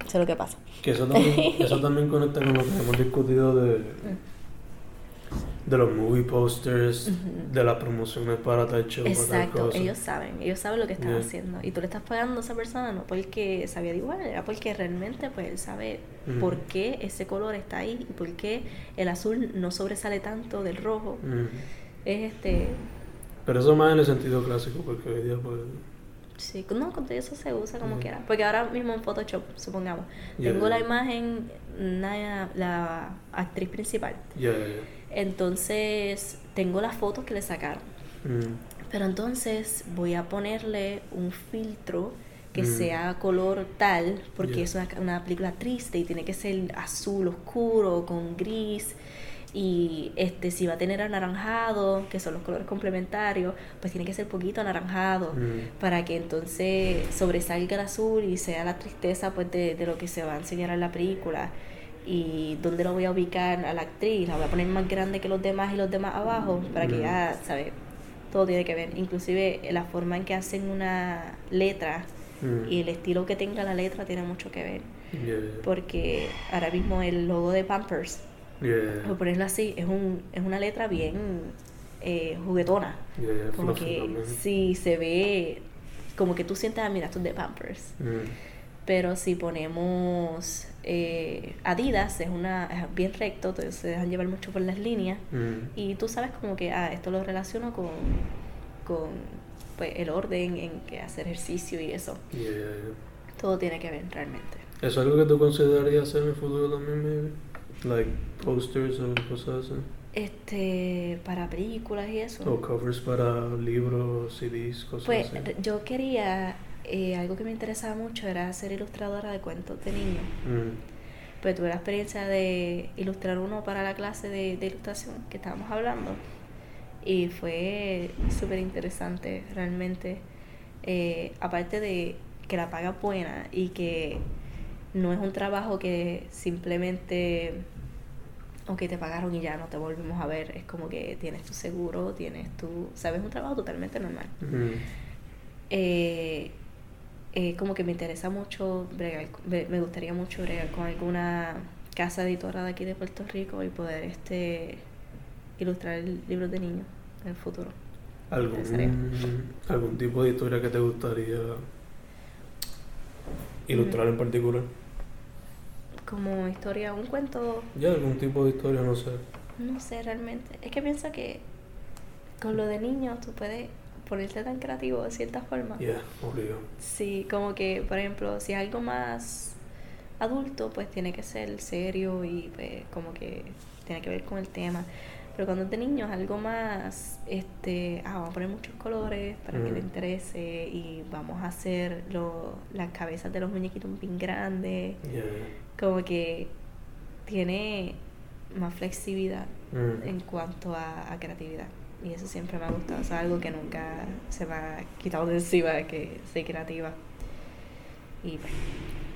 sé lo que pasa. Que eso también, eso también conecta con lo que hemos discutido de, de los movie posters, Ujú. de las promociones para tal show, para tal Exacto, cosa. ellos saben, ellos saben lo que están Yeah. haciendo. Y tú le estás pagando a esa persona no porque sabía dibujar, era porque realmente pues él sabe Ujú. por qué ese color está ahí y por qué el azul no sobresale tanto del rojo. Mm. Es este, Pero eso más en el sentido clásico, porque hoy día pues... sí, no, con todo eso se usa como Yeah. quiera. Porque ahora mismo en Photoshop, supongamos, Yeah, tengo la yeah. imagen, una- la actriz principal. Ya. Entonces, tengo las fotos que le sacaron. Mm. Pero entonces voy a ponerle un filtro que Mm. sea color tal, porque Yeah. es una, una película triste y tiene que ser azul oscuro con gris. Y este, si va a tener anaranjado, que son los colores complementarios, pues tiene que ser poquito anaranjado Mm. para que entonces sobresalga el azul y sea la tristeza pues de, de lo que se va a enseñar en la película y dónde lo voy a ubicar a la actriz, la voy a poner más grande que los demás y los demás abajo para que Mm. ya, ¿sabes? Todo tiene que ver, inclusive la forma en que hacen una letra Mm. y el estilo que tenga la letra tiene mucho que ver, porque ahora mismo el logo de Pampers, Por ponerlo así, es, un, es una letra bien eh, juguetona. Como que también. sí se ve, como que tú sientes, ah, mira, esto es de Pampers. Mm. Pero si ponemos eh, Adidas, es una es bien recto, entonces se dejan llevar mucho por las líneas. Mm. Y tú sabes como que, ah, esto lo relaciono con, con pues, el orden en que hacer ejercicio y eso. Todo tiene que ver realmente. ¿Eso es algo que tú considerarías hacer en el futuro también, maybe? Like posters o cosas así. Este, para películas y eso. O covers para libros, CDs, cosas Pues así. re- yo quería, eh, algo que me interesaba mucho era ser ilustradora de cuentos de niños. Mm. Pues tuve la experiencia de ilustrar uno para la clase de, de ilustración que estábamos hablando y fue súper interesante realmente. Eh, aparte de que la paga buena y que no es un trabajo que simplemente, ok, te pagaron y ya no te volvemos a ver, es como que tienes tu seguro, tienes tu, sabes, un trabajo totalmente normal. Mm. Eh, eh, como que me interesa mucho bregar, me gustaría mucho bregar con alguna casa editora de aquí de Puerto Rico y poder este ilustrar libros de niños en el futuro. ¿Algún, ¿Algún tipo de historia que te gustaría ilustrar en particular? Como historia, un cuento, Ya, algún tipo de historia, no sé. No sé realmente. Es que pienso que con lo de niños tú puedes ponerte tan creativo de cierta forma. Yeah, obligado. Sí, como que, por ejemplo, si es algo más adulto, pues tiene que ser serio y pues, como que tiene que ver con el tema. Pero cuando es de niños, algo más, este, ah, vamos a poner muchos colores para que le Mm. interese y vamos a hacer lo, las cabezas de los muñequitos bien grandes. Yeah. Como que tiene más flexibilidad Mm. en cuanto a, a creatividad. Y eso siempre me ha gustado. O sea, algo que nunca se me ha quitado de encima, que soy creativa. Y pues,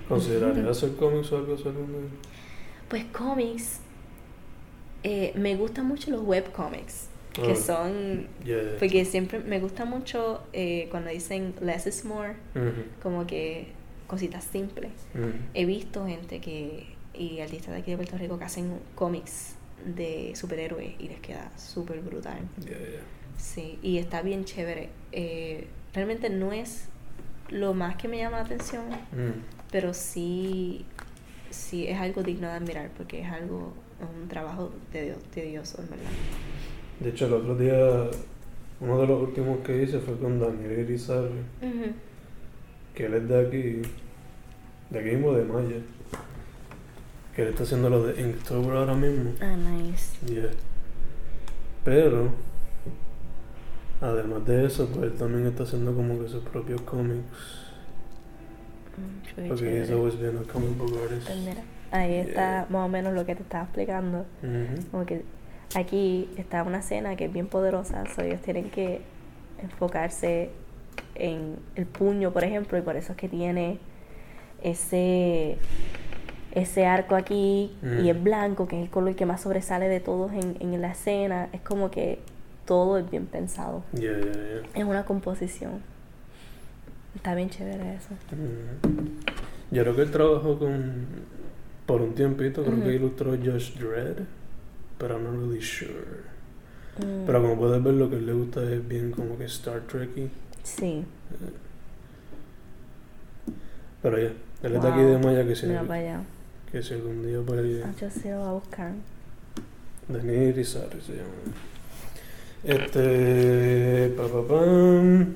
¿Considerarías hacer cómics o algo así? pues cómics, eh, me gustan mucho los webcomics, que Ah. son... Yeah. Porque siempre me gusta mucho eh, cuando dicen less is more, Ujú. como que cositas simples. Ujú. He visto gente que, y artistas de aquí de Puerto Rico que hacen cómics de superhéroes y les queda súper brutal. Yeah, yeah. Sí, y está bien chévere. Eh, realmente no es lo más que me llama la atención, Mm. pero sí, sí es algo digno de admirar porque es algo, un trabajo tedio- tedioso, en verdad. De hecho, el otro día, uno de los últimos que hice fue con Daniel Irizarry. Que él es de aquí, de aquí mismo de Maya. Que él está haciendo lo de Inktober ahora mismo. Ah, nice. Yeah. Pero, además de eso, pues él también está haciendo como que sus propios cómics. Mm, Porque he's always been a comic book artist. Pues mira, ahí está más o menos lo que te estaba explicando. Ujú. Como que aquí está una escena que es bien poderosa, so ellos tienen que enfocarse en el puño, por ejemplo, y por eso es que tiene ese ese arco aquí Mm. y es blanco, que es el color que más sobresale de todos en, en la escena. Es como que todo es bien pensado. Yeah, yeah, yeah. Es una composición. Está bien chévere eso. Ujú. Yo creo que él trabajó con. Por un tiempito, creo que ilustró Josh Dredd. Pero I'm not really sure. Mm, Pero como puedes ver, lo que él le gusta es bien como que Star Trek. Sí. Pero ya, él está aquí de Maya que si, Mira para allá. que algún día por ahí. Ah, yo sí lo voy a buscar. Daniel Irizarry se llama. Este. Pa, pa, pam.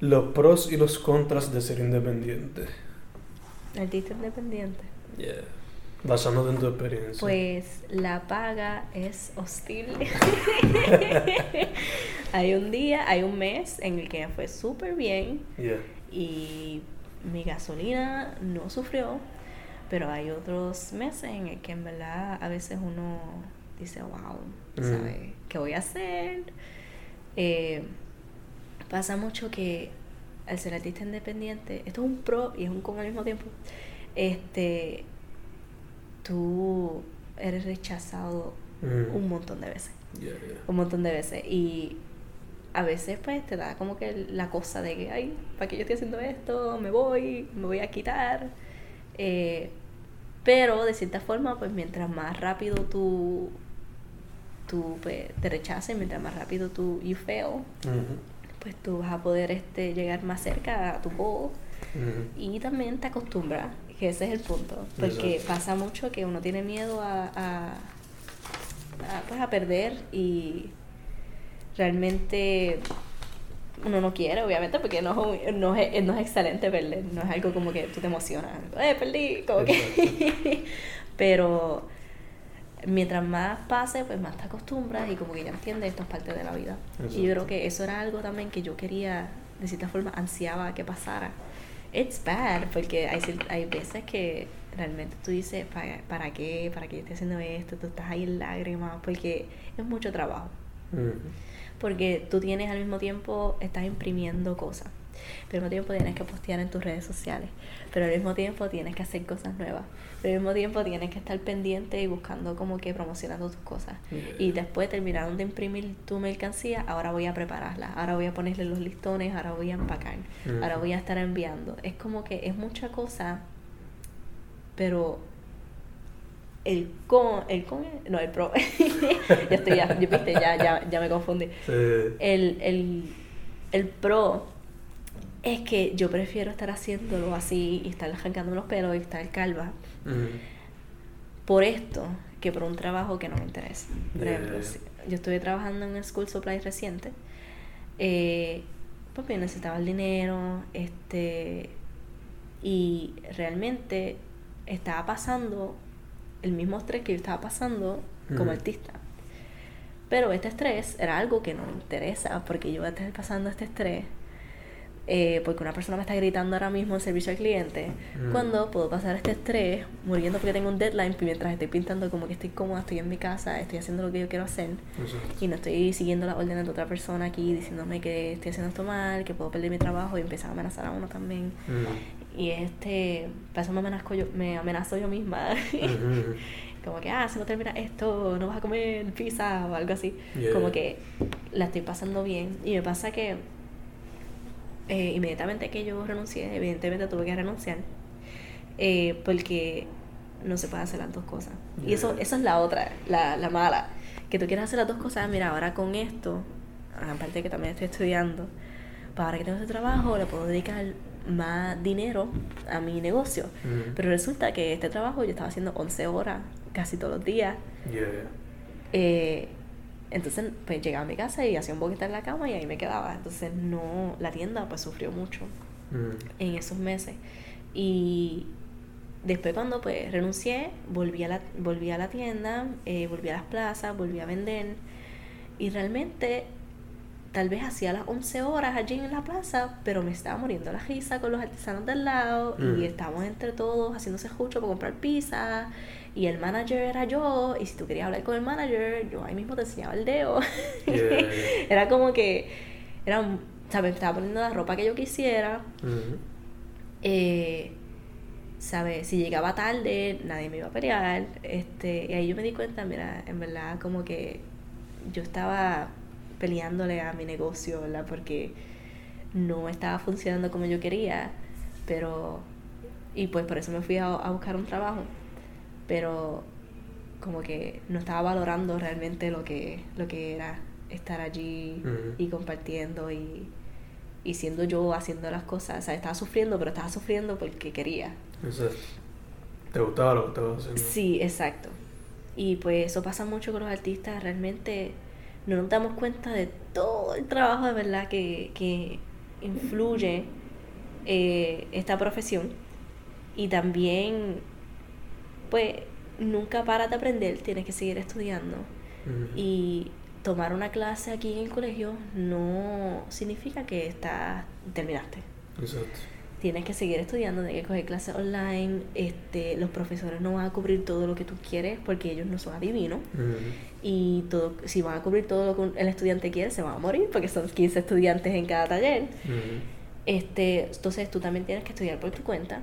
Los pros y los contras de ser independiente. Artista independiente. Yeah. Basándote en tu experiencia. Pues la paga es hostil. hay un día, hay un mes en el que fue súper bien Yeah. y mi gasolina no sufrió, pero hay otros meses en el que en verdad a veces uno dice, wow, Mm. ¿sabes? ¿Qué voy a hacer? Eh, pasa mucho que al ser artista independiente, esto es un pro y es un con al mismo tiempo, este, tú eres rechazado Mm. un montón de veces. Yeah, yeah. un montón de veces. Y a veces pues te da como que la cosa de que ay para qué yo estoy haciendo esto me voy me voy a quitar Eh, pero de cierta forma pues mientras más rápido tú tú pues, te rechacen mientras más rápido tú you fail pues tú vas a poder este llegar más cerca a tu goal. Y también te acostumbras, que ese es el punto. Porque Exacto. pasa mucho que uno tiene miedo a, a, a, pues, a perder y realmente uno no quiere, obviamente, porque no, no, es, no es excelente perder. No es algo como que tú te emocionas. ¡Eh, perdí! Como que... Pero mientras más pase, pues más te acostumbras y como que ya entiendes esto es parte de la vida. Y yo creo que eso era algo también que yo quería, de cierta forma, ansiaba que pasara. It's bad, porque hay, hay veces que realmente tú dices, ¿para, ¿para qué? ¿Para qué yo estoy haciendo esto? Tú estás ahí en lágrimas, porque es mucho trabajo. Ujú. Porque tú tienes al mismo tiempo, estás imprimiendo cosas. Pero al mismo tiempo tienes que postear en tus redes sociales. Pero al mismo tiempo tienes que hacer cosas nuevas. Pero al mismo tiempo tienes que estar pendiente y buscando como que promocionando tus cosas. Y después terminaron de imprimir tu mercancía, ahora voy a prepararla. Ahora voy a ponerle los listones, ahora voy a empacar. Ujú. Ahora voy a estar enviando. Es como que es mucha cosa, pero el con, el con, no, el pro. ya estoy, ya, yo viste, ya, ya, ya me confundí. Sí. El, el, el pro es que yo prefiero estar haciéndolo así y estar arrancando los pelos y estar calva por esto que por un trabajo que no me interesa. Por Yeah, ejemplo, yeah. yo estuve trabajando en un school supply reciente, eh, pues yo necesitaba el dinero, este, y realmente estaba pasando el mismo estrés que yo estaba pasando como artista. Pero este estrés era algo que no me interesa, porque yo voy a estar pasando este estrés eh, porque una persona me está gritando ahora mismo en servicio al cliente, Mm. cuando puedo pasar este estrés muriendo porque tengo un deadline y mientras estoy pintando como que estoy cómoda, estoy en mi casa, estoy haciendo lo que yo quiero hacer Exacto. y no estoy siguiendo las órdenes de otra persona aquí diciéndome que estoy haciendo esto mal, que puedo perder mi trabajo y empezar a amenazar a uno también. Mm. Y este, para eso me amenazo yo, me amenazo yo misma. Como que, ah, si no termina esto, no vas a comer pizza o algo así. Yeah. Como que la estoy pasando bien. Y me pasa que eh, inmediatamente que yo renuncié, evidentemente tuve que renunciar, eh, porque no se puede hacer las dos cosas. Y eso, eso es la otra, la, la mala. Que tú quieres hacer las dos cosas, mira, ahora con esto, aparte que también estoy estudiando, pues ahora que tengo este trabajo, le puedo dedicar más dinero a mi negocio. Pero resulta que este trabajo yo estaba haciendo 11 horas casi todos los días. Yeah. Eh, entonces, pues llegaba a mi casa y hacía un boquete en la cama y ahí me quedaba. Entonces, no, la tienda pues sufrió mucho Mm. en esos meses. Y después cuando pues renuncié, volví a la, volví a la tienda, eh, volví a las plazas, volví a vender. Y realmente, tal vez hacía las 11 horas allí en la plaza, pero me estaba muriendo la risa con los artesanos del lado Mm. y estábamos entre todos haciéndose jucho para comprar pizza. Y el manager era yo, y si tú querías hablar con el manager, yo ahí mismo te enseñaba el dedo. Yeah, era como que, era, un- ¿sabes? Estaba poniendo la ropa que yo quisiera, Ujú. eh, ¿sabes? Si llegaba tarde, nadie me iba a pelear. Este, y ahí yo me di cuenta, mira, en verdad, como que yo estaba peleándole a mi negocio, ¿verdad? Porque no estaba funcionando como yo quería, pero. Y pues por eso me fui a, a buscar un trabajo. Pero como que no estaba valorando realmente lo que, lo que era estar allí y compartiendo y, y siendo yo haciendo las cosas. O sea, estaba sufriendo, pero estaba sufriendo porque quería. Exacto. ¿Te gustaba lo que estabas haciendo? Sí, exacto. Y pues eso pasa mucho con los artistas. Realmente no nos damos cuenta de todo el trabajo de verdad que, que influye eh, esta profesión. Y también, pues, nunca paras de aprender, tienes que seguir estudiando. Y tomar una clase aquí en el colegio no significa que estás, terminaste. Exacto. Tienes que seguir estudiando, tienes que coger clases online. Este, los profesores no van a cubrir todo lo que tú quieres porque ellos no son adivinos. Y todo, si van a cubrir todo lo que el estudiante quiere, se van a morir porque son 15 estudiantes en cada taller. Este, entonces tú también tienes que estudiar por tu cuenta.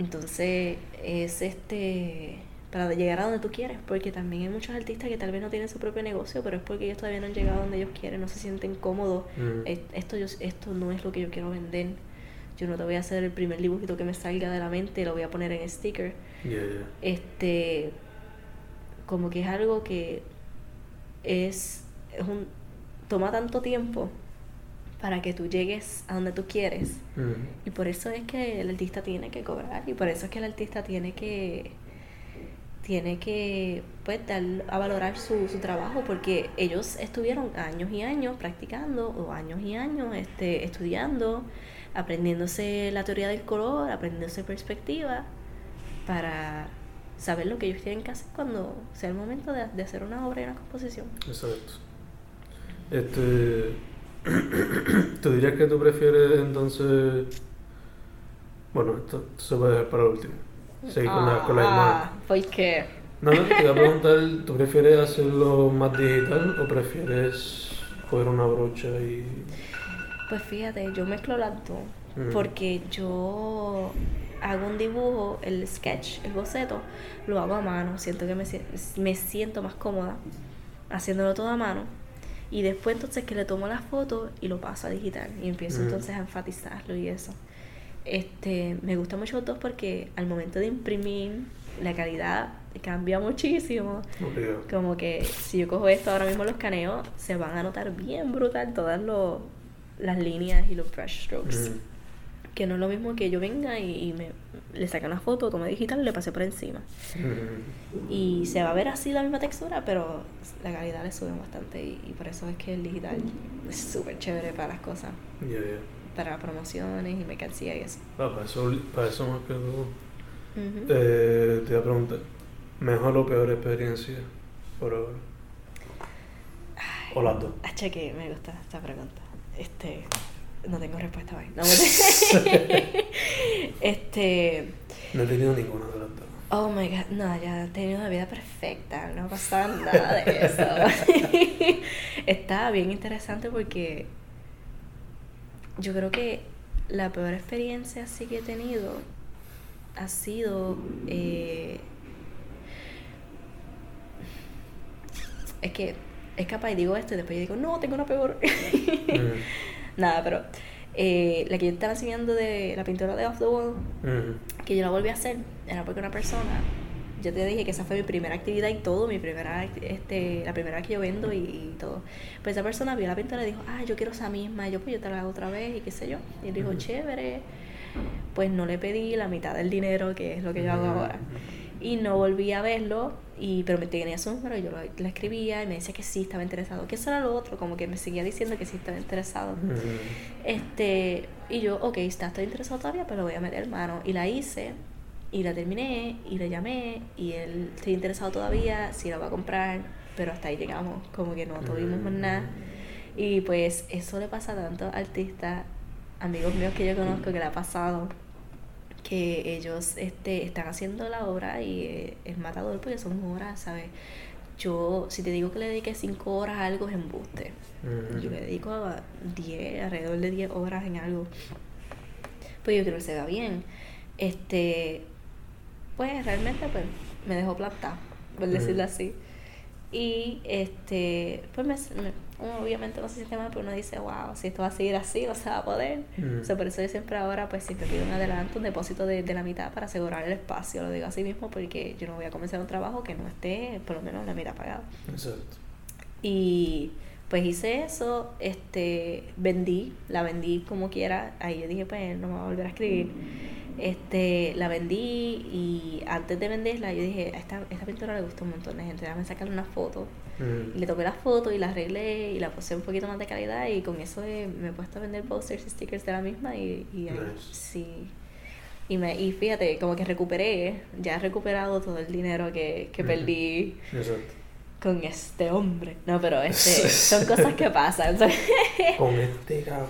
Entonces es este para llegar a donde tú quieres, porque también hay muchos artistas que tal vez no tienen su propio negocio, pero es porque ellos todavía no han llegado a donde ellos quieren, no se sienten cómodos. Es- Esto yo, esto no es lo que yo quiero vender. Yo no te voy a hacer el primer dibujito que me salga de la mente, lo voy a poner en sticker. Yeah, yeah. Este como que es algo que es, es un toma tanto tiempo para que tú llegues a donde tú quieres. Ujú. Y por eso es que el artista tiene que cobrar y por eso es que el artista tiene que tiene que pues dar a valorar su, su trabajo porque ellos estuvieron años y años practicando o años y años este, estudiando, aprendiéndose la teoría del color, aprendiéndose perspectiva para saber lo que ellos tienen que hacer cuando sea el momento de, de hacer una obra y una composición. Exacto. Este. ¿Tú dirías que tú prefieres entonces. Bueno, esto se puede dejar para el último. Seguir con, la, con la imagen. Ah, ¿Por qué? No, no, te iba a preguntar, ¿tú prefieres hacerlo más digital o prefieres coger una brocha y. Pues fíjate, yo mezclo las dos. Ujú. Porque yo hago un dibujo, el sketch, el boceto, lo hago a mano. Siento que me, me siento más cómoda haciéndolo todo a mano. Y después entonces que le tomo la foto y lo paso a digital. Y empiezo Ujú. entonces a enfatizarlo y eso. Este, me gustan mucho los dos porque al momento de imprimir la calidad cambia muchísimo. Como que si yo cojo esto ahora mismo lo escaneo, se van a notar bien brutal todas lo- las líneas y los brush strokes. Ujú. Que no es lo mismo que yo venga y, me, le saque una foto, tome digital y le pase por encima. Mm. Y se va a ver así la misma textura, pero la calidad le sube bastante. Y, por eso es que el digital es súper chévere para las cosas. Ya, ya. Para promociones y mercancía y eso. Ah, para eso, para eso más que todo. Eh, te iba a preguntar, ¿mejor o peor experiencia por ahora? O las dos. Que me gusta esta pregunta. Este, no tengo respuesta hoy. No, este, No he tenido ninguna de las dos. oh my god, no, ya he tenido una vida perfecta, no pasa nada de eso. Está bien interesante porque yo creo que la peor experiencia así que he tenido ha sido eh, es que es capaz y digo esto y después yo digo no tengo una peor Mm. nada pero eh, la que yo estaba enseñando de la pintura de Off the Wall que yo la volví a hacer era porque una persona yo te dije que esa fue mi primera actividad y todo mi primera este la primera que yo vendo y, y todo. Pues esa persona vio la pintura y dijo ah yo quiero esa misma y yo pues yo te la hago otra vez y qué sé yo. Y él dijo chévere pues no le pedí la mitad del dinero que es lo que yo hago ahora. Y no volví a verlo y pero me tenía su número y yo lo, escribía y me decía que sí estaba interesado. Que eso era lo otro como que me seguía diciendo que sí estaba interesado. Este, y yo, ok, está, estoy interesado todavía, pero lo voy a meter mano. Y la hice, y la terminé, y le llamé, y él, estoy interesado todavía, si la va a comprar, pero hasta ahí llegamos, como que no tuvimos más nada. Y pues eso le pasa a tantos artistas, amigos míos que yo conozco que le ha pasado, que ellos este, están haciendo la obra y eh, es matador porque son horas, ¿sabes? Yo, si te digo que le dediqué 5 horas a algo, es embuste. Mm. Yo le dedico a 10, alrededor de 10 horas en algo. Pues yo quiero que se vea bien. Este, pues realmente pues me dejó plantada, por Mm. decirlo así. Y este, pues me, uno obviamente no se siente mal, pero uno dice, wow, si esto va a seguir así, no se va a poder. Mm. O sea, por eso yo siempre ahora, pues siempre pido un adelanto, un depósito de, de la mitad para asegurar el espacio. Lo digo así mismo porque yo no voy a comenzar un trabajo que no esté por lo menos la mitad pagada. Exacto. Y pues hice eso, este, vendí, la vendí como quiera, ahí yo dije, pues no me voy a volver a escribir. Este, la vendí y antes de venderla yo dije, esta, esta pintura le gustó un montón de gente, déjame sacarle una foto. Mm. Y le tomé la foto y la arreglé y la puse un poquito más de calidad y con eso eh, me he puesto a vender posters y stickers de la misma y, y ahí- Nice. sí. Y, me, y fíjate, como que recuperé, ya he recuperado todo el dinero que, que Ujú. perdí Exacto. con este hombre. No, pero este, son cosas que pasan. Con este cabrón.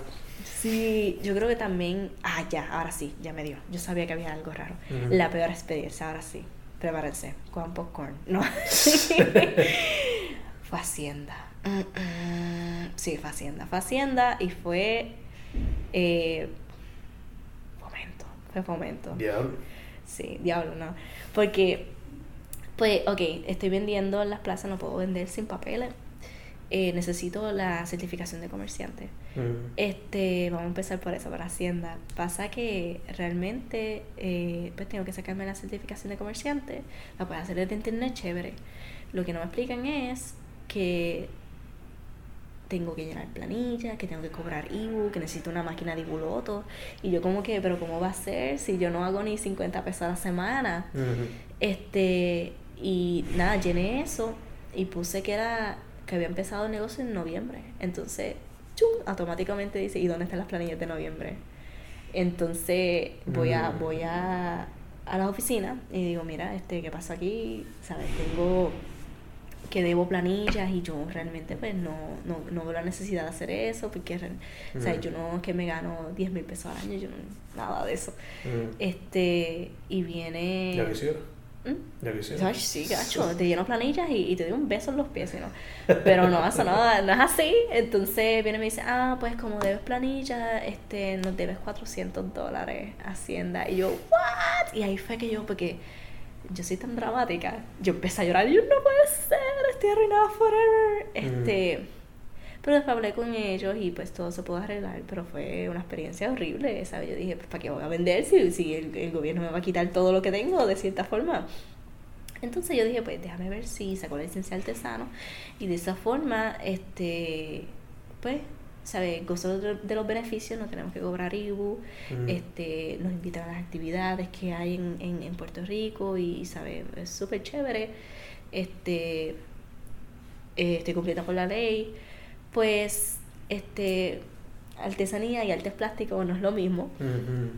Sí, yo creo que también. Ah, ya, ahora sí, ya me dio. Yo sabía que había algo raro. La peor experiencia, ahora sí. Prepárense, con popcorn. No. fue Hacienda. Sí, fue Hacienda. Fue Hacienda y fue. Eh, fomento. Fue fomento. Diablo. Sí, diablo, no. Porque, pues, ok, estoy vendiendo en las plazas, no puedo vender sin papeles. Eh, necesito la certificación de comerciante. Mm. Este, vamos a empezar por eso, por Hacienda. Pasa que realmente, eh, pues tengo que sacarme la certificación de comerciante. La puedo hacer desde internet, chévere. Lo que no me explican es que tengo que llenar planillas, que tengo que cobrar IBU, que necesito una máquina de Ibuloto. Y yo como que, pero ¿cómo va a ser si yo no hago ni 50 pesos a la semana? Este, y nada, llené eso y puse que era que había empezado el negocio en noviembre. Entonces, automáticamente dice, ¿y dónde están las planillas de noviembre? Entonces, voy a Mm. voy a a la oficina y digo, mira, este, ¿qué pasa aquí? ¿Sabes? Tengo que debo planillas y yo realmente pues no, no, no veo la necesidad de hacer eso porque re- o sea, Mm. yo no es que me gano 10 mil pesos al año, yo no, nada de eso. Mm. Este, y viene... Ya quisiera. ¿Mm? Quisiera. Sí, gacho, te lleno planillas y, y te doy un beso en los pies, ¿no? Pero no, eso no, no es así. Entonces viene y me dice, ah, pues como debes planilla, este, nos debes 400 dólares Hacienda. Y yo, ¿what? Y ahí fue que yo, porque yo soy tan dramática, yo empecé a llorar y yo, no puede ser, estoy arruinada forever. Este, pero después hablé con ellos y pues todo se pudo arreglar, pero fue una experiencia horrible, ¿sabes? Yo dije, pues ¿para qué voy a vender si, si el, el gobierno me va a quitar todo lo que tengo de cierta forma? Entonces yo dije, pues déjame ver si saco la licencia de artesano y de esa forma, este, pues ¿sabes? Gozo de los beneficios, no tenemos que cobrar IBU, Mm. este, nos invitan a las actividades que hay en, en, en Puerto Rico y, ¿sabes? Es súper chévere. Este, eh, estoy cumpliendo con la ley. Pues, este, artesanía y artes plásticos no es lo mismo. Ujú.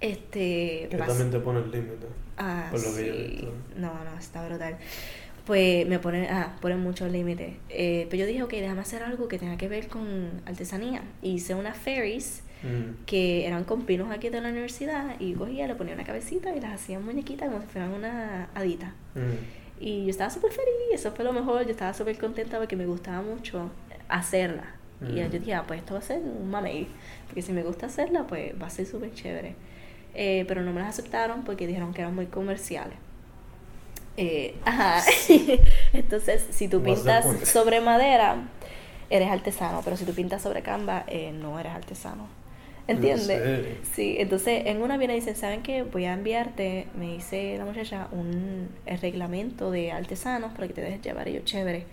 Este, Que también te pone el límite. Ah, por lo que yo he sí. visto. No, no, está brutal. Pues me ponen, ah, ponen muchos límites. Eh, pero yo dije, ok, déjame hacer algo que tenga que ver con artesanía. Hice unas fairies Mm. que eran con pinos aquí de la universidad y cogía, le ponía una cabecita y las hacía muñequitas como si fueran una hadita. Mm. Y yo estaba súper feliz, eso fue lo mejor, yo estaba súper contenta porque me gustaba mucho hacerla. Y Mm. yo dije, ah, pues esto va a ser un mamey, porque si me gusta hacerla, pues va a ser súper chévere. Eh, pero no me las aceptaron porque dijeron que eran muy comerciales. Eh, ajá. Entonces, si tú pintas sobre madera, eres artesano, pero si tú pintas sobre canva, eh, no eres artesano. ¿En ¿Entiendes? Sí, entonces en una viene y dicen, ¿saben qué? Voy a enviarte, me dice la muchacha, un el reglamento de artesanos para que te dejes llevar. Y yo, chévere.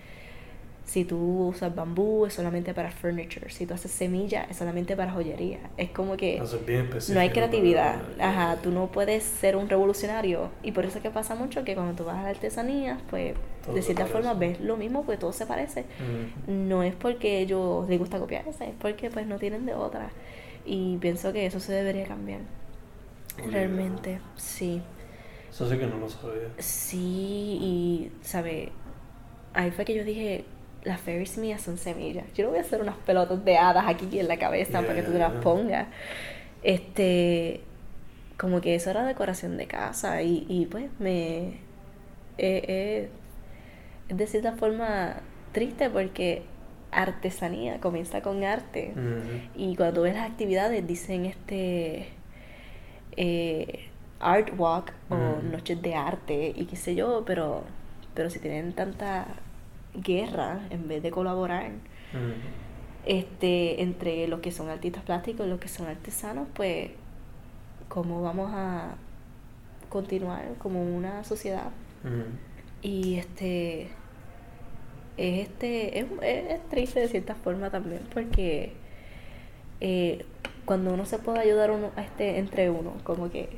Si tú usas bambú, es solamente para furniture. Si tú haces semilla, es solamente para joyería. Es como que Eso es bien específico. no hay creatividad. Ajá, tú no puedes ser un revolucionario. Y por eso es que pasa mucho que cuando tú vas a la artesanía, pues Todo de cierta forma ves lo mismo, pues todo se parece. No es porque ellos les gusta copiarse, es porque pues no tienen de otra. Y pienso que eso se debería cambiar. Realmente, sí. Eso sí que no lo sabía. Sí, y, ¿sabe? Ahí fue que yo dije, las fairies mías son semillas. Yo no voy a hacer unas pelotas de hadas aquí en la cabeza para que tú te las pongas. Este, como que eso era decoración de casa y, y pues me... eh, eh, es de cierta forma triste porque artesanía comienza con arte. Mm. Y cuando ves las actividades dicen este eh, art walk o Mm. noches de arte y qué sé yo, pero pero si tienen tanta guerra en vez de colaborar este entre los que son artistas plásticos y los que son artesanos, pues cómo vamos a continuar como una sociedad y este es este es, es- triste de cierta forma también porque eh, cuando uno se puede ayudar uno a este entre uno como que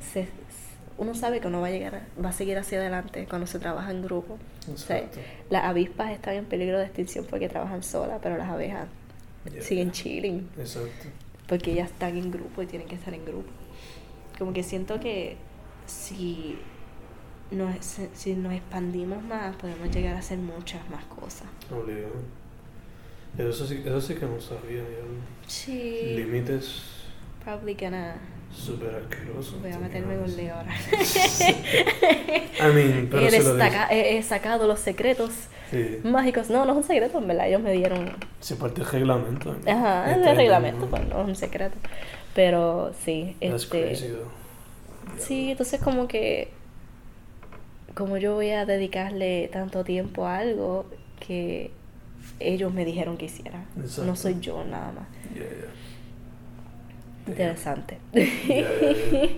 se, uno sabe que uno va a llegar va a seguir hacia adelante cuando se trabaja en grupo O sea, Exacto. las avispas están en peligro de extinción porque trabajan solas pero las abejas Yeah. siguen chilling Exacto. porque ellas están en grupo y tienen que estar en grupo. Como que siento que si nos, si nos expandimos más, podemos llegar a hacer muchas más cosas. Obligado. Eso sí, eso sí que no sabía. Sí. Límites Probably gonna. Súper asquerosos. Voy a meterme con. Leo ahora. I mean, pero he, si lo he- he sacado los secretos Sí. mágicos. No, no es un secreto, en verdad. Ellos me dieron. Si parte del reglamento. Ajá, Este, el reglamento, pues no es un secreto. Pero sí, That's este. crazy, though. Sí, entonces como que como yo voy a dedicarle tanto tiempo a algo que ellos me dijeron que hiciera. No soy yo nada más. Yeah, yeah. Interesante. Ya, ya, ya.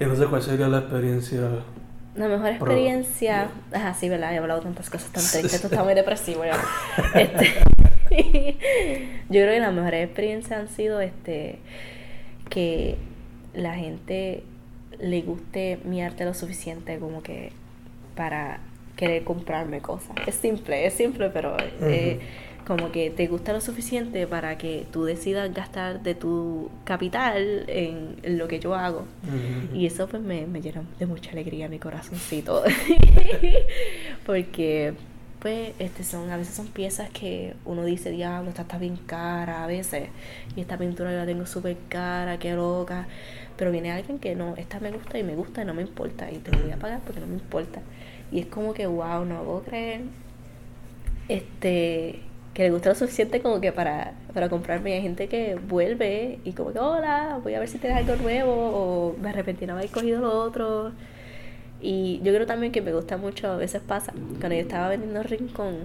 Y no sé cuál sería la experiencia. La mejor Pro- experiencia. Ajá, sí, ¿verdad? He hablado tantas cosas tan tristes. Esto está muy depresivo ya. Este, yo creo que las mejores experiencias han sido este que la gente le guste mi arte lo suficiente como que para querer comprarme cosas. Es simple, es simple, pero eh, como que te gusta lo suficiente para que tú decidas gastar de tu capital en, en lo que yo hago. Y eso pues me, me llena de mucha alegría mi corazoncito. Porque pues este son a veces son piezas que uno dice, diablo, esta está bien cara a veces. Y esta pintura yo la tengo súper cara, qué loca. Pero viene alguien que no, esta me gusta y me gusta y no me importa. Y te voy a pagar porque no me importa. Y es como que, wow, no puedo creer. Este, que le gusta lo suficiente como que para, para comprarme. Hay gente que vuelve y como que, hola, voy a ver si tienes algo nuevo o me arrepentí no haber cogido lo otro. Y yo creo también que me gusta mucho, a veces pasa, cuando yo estaba vendiendo Rincón,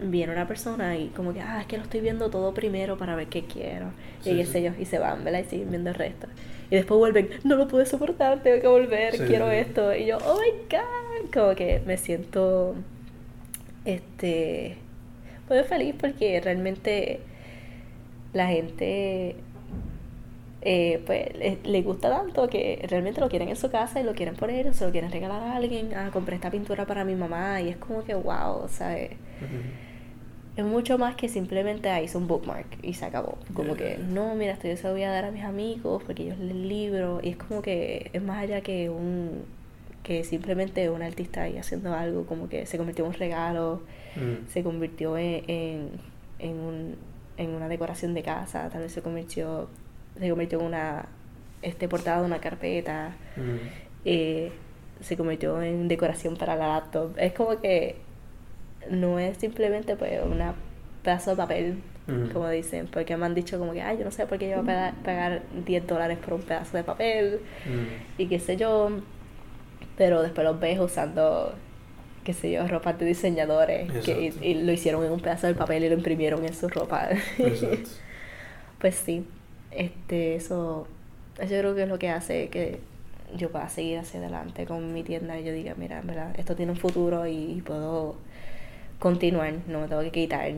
viene una persona y como que, ah, es que lo estoy viendo todo primero para ver qué quiero. Sí, y qué sí. sé yo, y se van, ¿verdad? Y siguen viendo el resto. Y después vuelven, no lo puedo soportar, tengo que volver, Sí, quiero esto. Y yo, oh my god, como que me siento, este, pues feliz porque realmente la gente eh, pues le, gusta tanto que realmente lo quieren en su casa y lo quieren poner o se lo quieren regalar a alguien. Ah, compré esta pintura para mi mamá y es como que wow, ¿sabes? Es mucho más que simplemente ahí hice un bookmark y se acabó. Como que, no, mira, esto yo se lo voy a dar a mis amigos porque ellos leen el libro. Y es como que es más allá que un que simplemente un artista ahí haciendo algo, como que se convirtió en un regalo, mm. se convirtió en, en, en, un, en una decoración de casa, tal vez se convirtió se convirtió en una este portada de una carpeta, mm. eh, se convirtió en decoración para la laptop. Es como que no es simplemente pues una pedazo de papel, mm. como dicen, porque me han dicho como que, ay, yo no sé por qué yo voy a pagar 10 dólares por un pedazo de papel y qué sé yo, pero después los ves usando qué sé yo, ropa de diseñadores que, y, lo hicieron en un pedazo de papel y lo imprimieron en su ropa. pues sí, este, eso, eso yo creo que es lo que hace que yo pueda seguir hacia adelante con mi tienda y yo diga, mira, verdad, esto tiene un futuro y puedo continuar, no me tengo que quitar.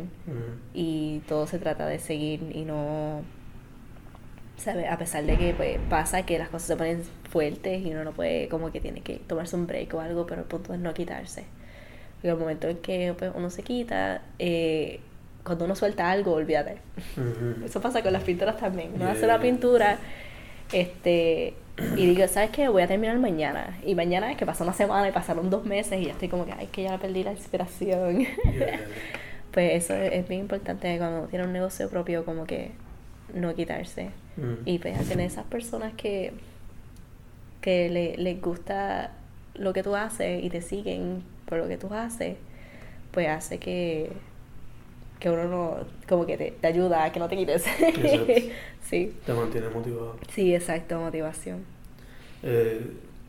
Y todo se trata de seguir y no, ¿sabes? A pesar de que pues, pasa que las cosas se ponen fuertes y uno no puede, como que tiene que tomarse un break o algo, pero el punto es no quitarse. Porque el momento en que pues, uno se quita, eh, cuando uno suelta algo, olvídate. Eso pasa con las pinturas también. Uno hace la pintura este y digo, ¿sabes qué? Voy a terminar mañana. Y mañana es que pasó una semana y pasaron dos meses y ya estoy como que, ay, que ya perdí la inspiración. pues eso es, bien importante cuando tiene un negocio propio, como que no quitarse. Y pues a tener esas personas que, que le, les gusta lo que tú haces y te siguen por lo que tú haces, pues hace que que uno no, como que te, te ayuda a que no te quites. sí. Te mantiene motivado. Sí, exacto, motivación. Eh,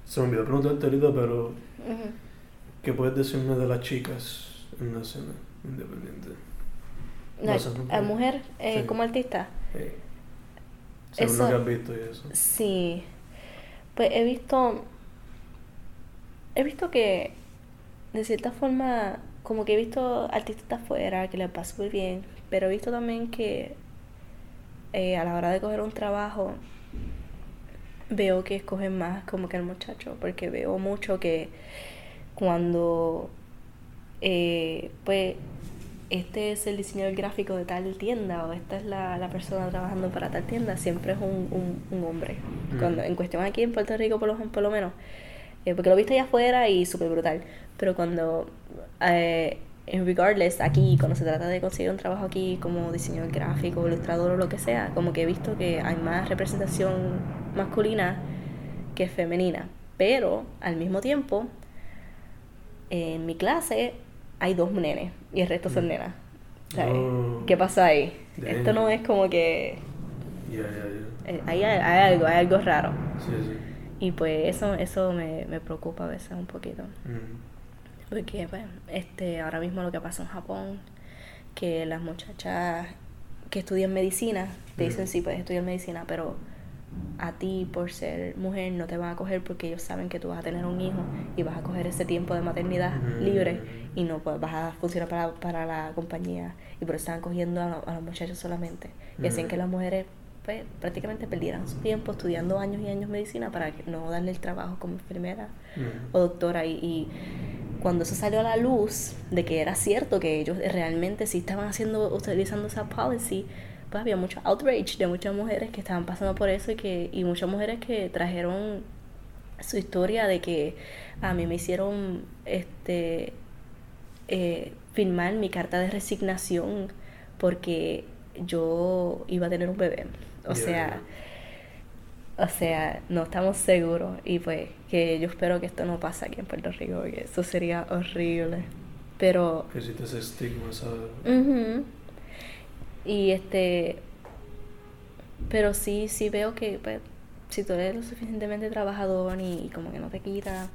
se me olvidó preguntarte ahorita, pero ¿qué puedes decirme de las chicas en la escena independiente? ¿La mujer eh, como artista? Sí. Según lo que has visto y eso. Sí. Pues he visto. He visto que de cierta forma como que he visto artistas de afuera que les pasa muy bien, pero he visto también que eh, a la hora de coger un trabajo veo que escogen más como que el muchacho, porque veo mucho que cuando eh, pues este es el diseñador gráfico de tal tienda o esta es la, la persona trabajando para tal tienda, siempre es un, un, hombre. Mm. Cuando, en cuestión aquí en Puerto Rico por lo, por lo menos, eh, porque lo he visto allá afuera y súper brutal, pero cuando eh, regardless aquí, cuando se trata de conseguir un trabajo aquí como diseñador gráfico, ilustrador o lo que sea, como que he visto que hay más representación masculina que femenina. Pero al mismo tiempo, en mi clase hay dos nenes y el resto son mm. nenas. Oh. ¿Qué pasa ahí? Esto no es como que... Eh, hay, hay, algo, hay algo raro. Y pues eso, eso me, me preocupa a veces un poquito. Mm. Porque pues, este, ahora mismo lo que pasa en Japón, que las muchachas que estudian medicina te dicen sí puedes estudiar medicina, pero a ti por ser mujer no te van a coger porque ellos saben que tú vas a tener un hijo y vas a coger ese tiempo de maternidad libre y no pues, vas a funcionar para, para la compañía y por eso están cogiendo a, los muchachos solamente. Y hacen que las mujeres pues, prácticamente perdieran su tiempo estudiando años y años medicina para no darle el trabajo como enfermera o doctora. Y cuando eso salió a la luz de que era cierto que ellos realmente sí estaban haciendo, utilizando esa policy, pues había mucho outrage de muchas mujeres que estaban pasando por eso y que y muchas mujeres que trajeron su historia de que a mí me hicieron este eh, firmar mi carta de resignación porque yo iba a tener un bebé. O sea, o sea, no estamos seguros y pues que yo espero que esto no pase aquí en Puerto Rico porque eso sería horrible. Pero... Que si te ese estigma, ¿sabes? Y este... Pero sí, sí veo que pues, si tú eres lo suficientemente trabajador y, como que no te quita,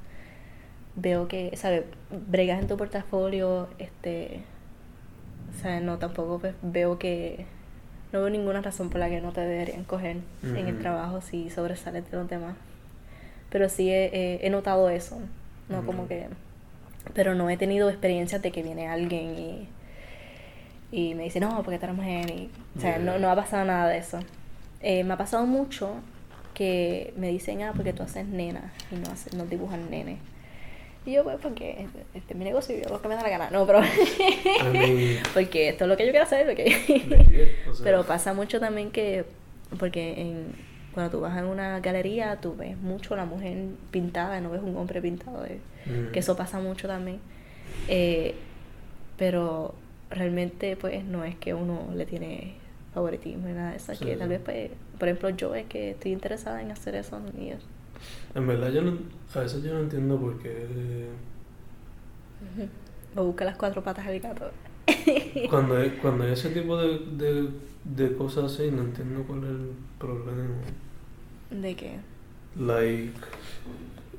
veo que, ¿sabes? Bregas en tu portafolio, este... Sea, no, tampoco pues, veo que no veo ninguna razón por la que no te deberían coger en el trabajo si sobresales de los demás. Pero sí he, notado eso, ¿no? Como que... Pero no he tenido experiencias de que viene alguien y, Y me dice, no, porque tú eres mujer. Y, o sea, no, no ha pasado nada de eso. Eh, me ha pasado mucho que me dicen, ah, porque tú haces nena y no, haces, no dibujas nene. Y yo, pues, porque este es mi negocio y yo lo que me da la gana. No, pero. porque esto es lo que yo quiero hacer. Porque... pero pasa mucho también que. Porque en, cuando tú vas a una galería, tú ves mucho la mujer pintada, no ves un hombre pintado. Eh, que eso pasa mucho también. Eh, pero realmente, pues, no es que uno le tiene favoritismo y nada de eso. que tal vez, pues, por ejemplo, yo es que estoy interesada en hacer eso y eso. En verdad, yo no, a veces yo no entiendo por qué. O busca las cuatro patas del gato. cuando, hay, cuando hay ese tipo de, de, de cosas así, no entiendo cuál es el problema. ¿De qué? Like.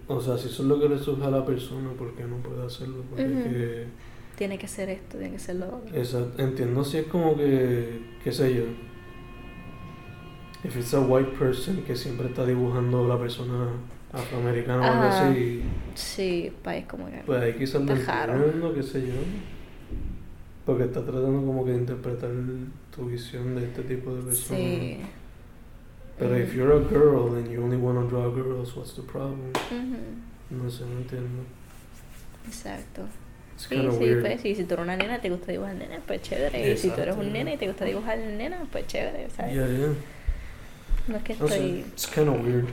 O sea, si eso es lo que le surge a la persona, ¿por qué no puede hacerlo? Porque Tiene que ser esto, tiene que ser lo otro. Exacto. Entiendo si es como que, qué sé yo, if it's a white person que siempre está dibujando la persona afroamericana o algo así. Sí, país como que. Pues ahí quizás lo entiendo, qué sé yo. Porque está tratando como que de interpretar tu visión de este tipo de personas. Sí. Pero if you're a girl and you only want to draw girls, what's the problem? No sé, no entiendo. Exacto. Sí, sí, pues sí, si tú eres una nena y te gusta dibujar nena, pues chévere. Y si tú eres un nena y te gusta dibujar nena, pues chévere, ¿sabes? Yeah, yeah. No es que estoy... it's kind of weird.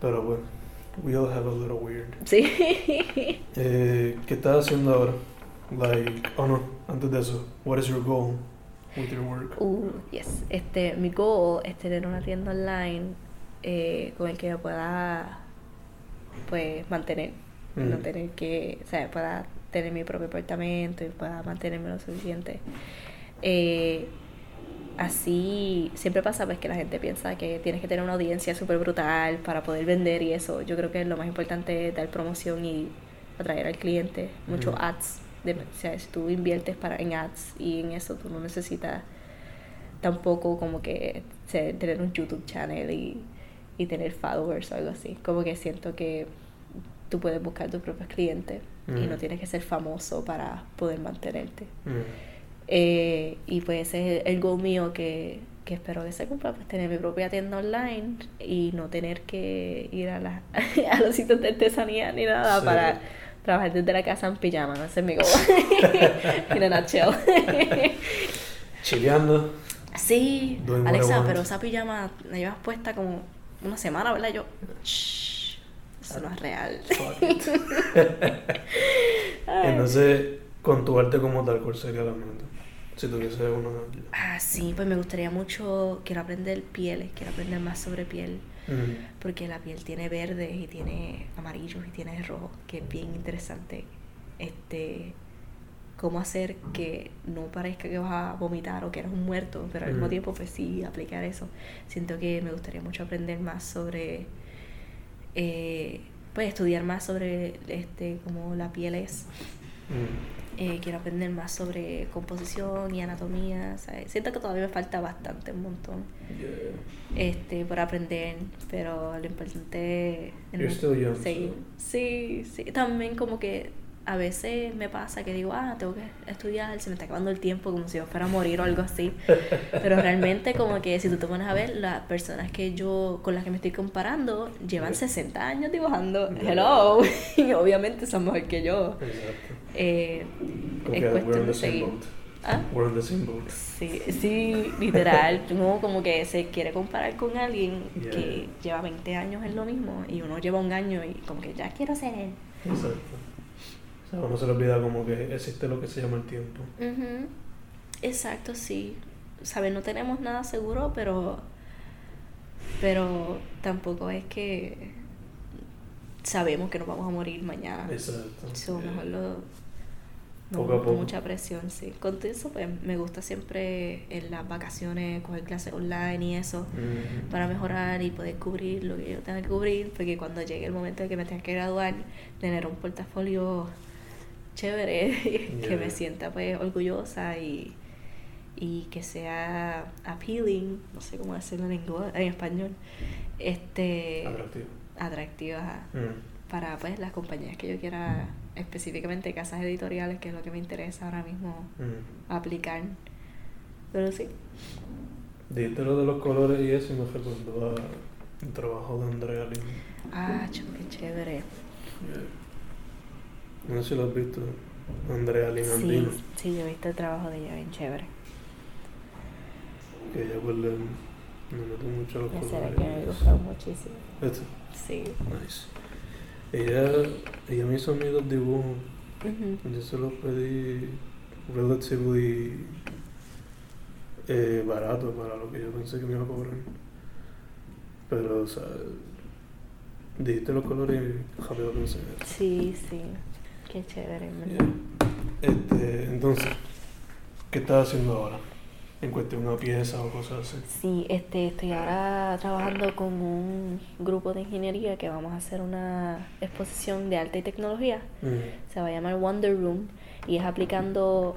Pero bueno, we all have a little weird. Sí. eh, ¿Qué estás haciendo ahora? Like, oh no, antes de eso, what is your goal with your work? Uh, yes. Este, mi goal es tener una tienda online eh, con el que me pueda, pues, mantener. No mm. tener que, o sea, pueda tener mi propio apartamento y pueda mantenerme lo suficiente. Eh, así siempre pasa pues que la gente piensa que tienes que tener una audiencia súper brutal para poder vender y eso. Yo creo que lo más importante es dar promoción y atraer al cliente, muchos ads. De, o sea, si tú inviertes para, en ads y en eso, tú no necesitas tampoco como que tener un YouTube channel y, y tener followers o algo así. Como que siento que tú puedes buscar tus propios clientes y no tienes que ser famoso para poder mantenerte. Eh, y pues ese es el goal mío que, que espero que se cumpla, pues tener mi propia tienda online y no tener que ir a, la, a los sitios de artesanía ni nada para trabajar desde la casa en pijama, no sé mi goal. en a nutshell. Chileando. Sí, Alexa, pero esa pijama la llevas puesta como una semana, ¿verdad? Yo, eso no es real. Entonces, con tu arte como tal, ¿cuál sería la meta? Si tuviese uno. Ah, sí, pues me gustaría mucho, quiero aprender pieles, quiero aprender más sobre piel. Porque la piel tiene verdes y tiene amarillos y tiene rojos, que es bien interesante. Este, cómo hacer que no parezca que vas a vomitar o que eres un muerto, pero al mismo tiempo, pues sí, aplicar eso. Siento que me gustaría mucho aprender más sobre, eh, pues estudiar más sobre este, cómo la piel es. Eh, quiero aprender más sobre composición y anatomía. Siento que todavía me falta bastante, un montón. Este, por aprender, pero lo importante es seguir. Sí, sí. También como que a veces me pasa que digo, ah, tengo que estudiar, se me está acabando el tiempo como si yo fuera a morir o algo así. Pero realmente como que si tú te pones a ver, las personas que yo, con las que me estoy comparando, llevan 60 años dibujando. Hello. y obviamente son mejor que yo. Exacto. Eh, es cuestión de seguir. ¿Ah? We're the same boat. Sí, sí, literal. uno como que se quiere comparar con alguien que lleva 20 años en lo mismo y uno lleva un año y como que ya quiero ser él. Exacto. O sea, uno se le olvida como que existe lo que se llama el tiempo. Exacto, sí. ¿Sabes? No tenemos nada seguro, pero. Pero tampoco es que sabemos que nos vamos a morir mañana. Exacto. So, mejor lo. No, con mucha presión, sí. Con todo eso, pues me gusta siempre en las vacaciones coger clases online y eso para mejorar y poder cubrir lo que yo tenga que cubrir, porque cuando llegue el momento de que me tenga que graduar, tener un portafolio chévere, que me sienta pues orgullosa y, y que sea appealing, no sé cómo decirlo en, inglés, en español, este atractivo, atractiva mm. para pues las compañías que yo quiera específicamente casas editoriales, que es lo que me interesa ahora mismo Mm. aplicar. Pero sí, Dijiste lo de los colores y eso y me recordó el trabajo de Andrea Lin. ah, qué chévere. Yeah. No sé si lo has visto. Andrea Lin Sí, sí, yo he visto el trabajo de ella, bien chévere. Que ella pues le, le mete mucho a los colores. que me gustó muchísimo. Este, Sí. nice. Ella, ella me hizo a mí los dibujos. Ujú. Yo se los pedí relatively eh, barato para lo que yo pensé que me iba a cobrar. Pero, o sea, dijiste los colores y rápido pensé. Sí, sí. Qué chévere, Yeah. Este, entonces, ¿qué estás haciendo ahora? En cuestión a piezas o cosas así. Sí, este, estoy ahora trabajando con un grupo de ingeniería que vamos a hacer una exposición de arte y tecnología. Mm, Se va a llamar Wonder Room y es aplicando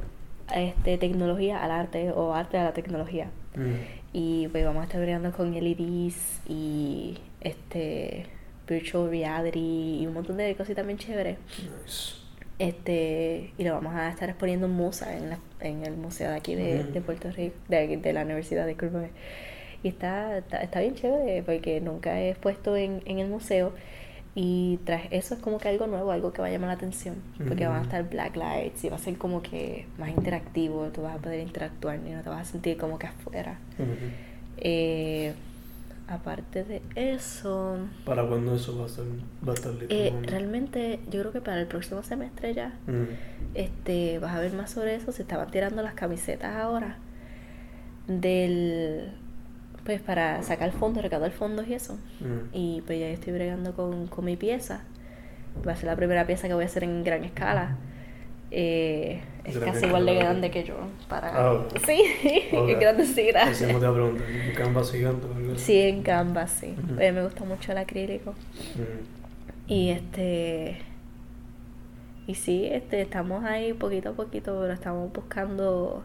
este, tecnología al arte o arte a la tecnología. mm, Y pues vamos a estar bregando con LEDs y este virtual reality y un montón de cositas bien chéveres. nice. Este, y lo vamos a estar exponiendo en Musa, en, la- en el museo de aquí de, Ujú. de Puerto Rico, de, de la universidad, discúlpame. Y está, está, está bien chévere porque nunca he expuesto en, en el museo y tras eso es como que algo nuevo, algo que va a llamar la atención, porque van a estar black lights y va a ser como que más interactivo, tú vas a poder interactuar y no te vas a sentir como que afuera. Ujú. Eh, aparte de eso, ¿Para cuándo eso va a, ser, va a estar listo? eh, realmente yo creo que para el próximo semestre ya Mm, este, vas a ver más sobre eso. Se estaban tirando las camisetas ahora del pues para sacar fondos, recaudar fondos y eso. mm. Y pues ya yo estoy bregando con, con mi pieza. Va a ser la primera pieza que voy a hacer en gran escala. Eh, es casi igual de grande que yo. Para... Ah. Sí, Ok. es voy a preguntar, ¿un canvas gigante? Sí, en Canvas, sí. Me gusta mucho el acrílico. Y este. Y sí, este, estamos ahí poquito a poquito, pero estamos buscando.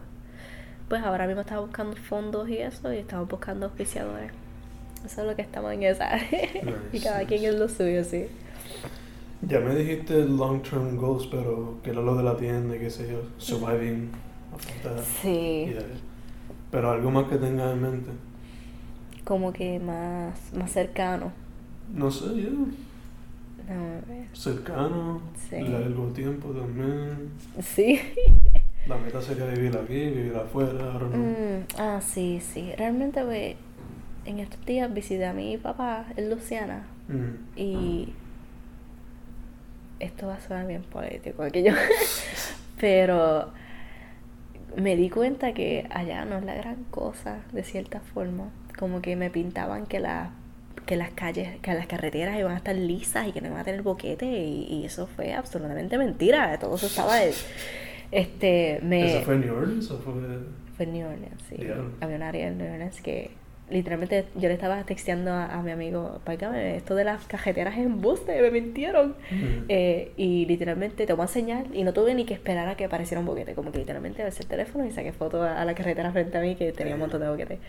Pues ahora mismo estamos buscando fondos y eso, y estamos buscando auspiciadores. Eso es lo que estamos en esa. y Nice, cada quien es lo suyo, sí. Ya me dijiste long term goals, pero que era lo de la tienda y qué sé yo, surviving. Sí. Yeah. Pero algo más que tengas en mente. Como que más, más cercano. No sé. Déjame ver. Cercano, Sí. largo tiempo también. Sí. La meta sería vivir aquí, vivir afuera, don't know. Mm, ah, sí, sí. Realmente, pues, en estos días visité a mi papá en Luciana. Mm. Y esto va a sonar bien político aquello. Pero me di cuenta que allá no es la gran cosa, de cierta forma. Como que me pintaban que la que las calles, que las carreteras iban a estar lisas y que no iban a tener boquete y, y eso fue absolutamente mentira. Todo eso estaba este me ¿Eso fue en New Orleans o fue...? fue en New Orleans, sí. Había un área en New Orleans que literalmente yo le estaba texteando a, a mi amigo, esto de las cajeteras es embuste, me mintieron. Eh, y literalmente tomó a señal y no tuve ni que esperar a que apareciera un boquete. Como que literalmente alcé el teléfono y saqué foto a, a la carretera frente a mí que tenía un montón de boquetes.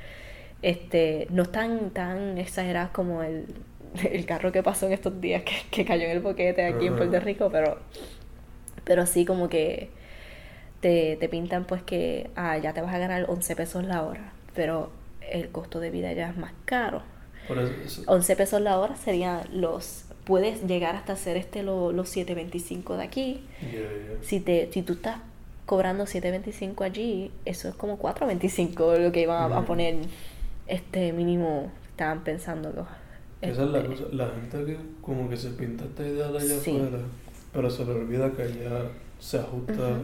Este, no están tan exageradas como el, el carro que pasó en estos días que, que cayó en el boquete aquí en. Puerto Rico, pero, pero sí como que te, te pintan pues que ah, ya te vas a ganar 11 pesos la hora, pero el costo de vida ya es más caro. Por eso, eso- 11 pesos la hora serían los puedes llegar hasta hacer este lo- los 7.25 de aquí. yeah, yeah. Si te si tú estás cobrando 7.25 allí, eso es como 4.25 lo que iban a, poner este mínimo estaban pensando que Esa es la este, cosa, la gente que como que se pinta esta idea de allá Sí. afuera, pero se le olvida que allá se ajusta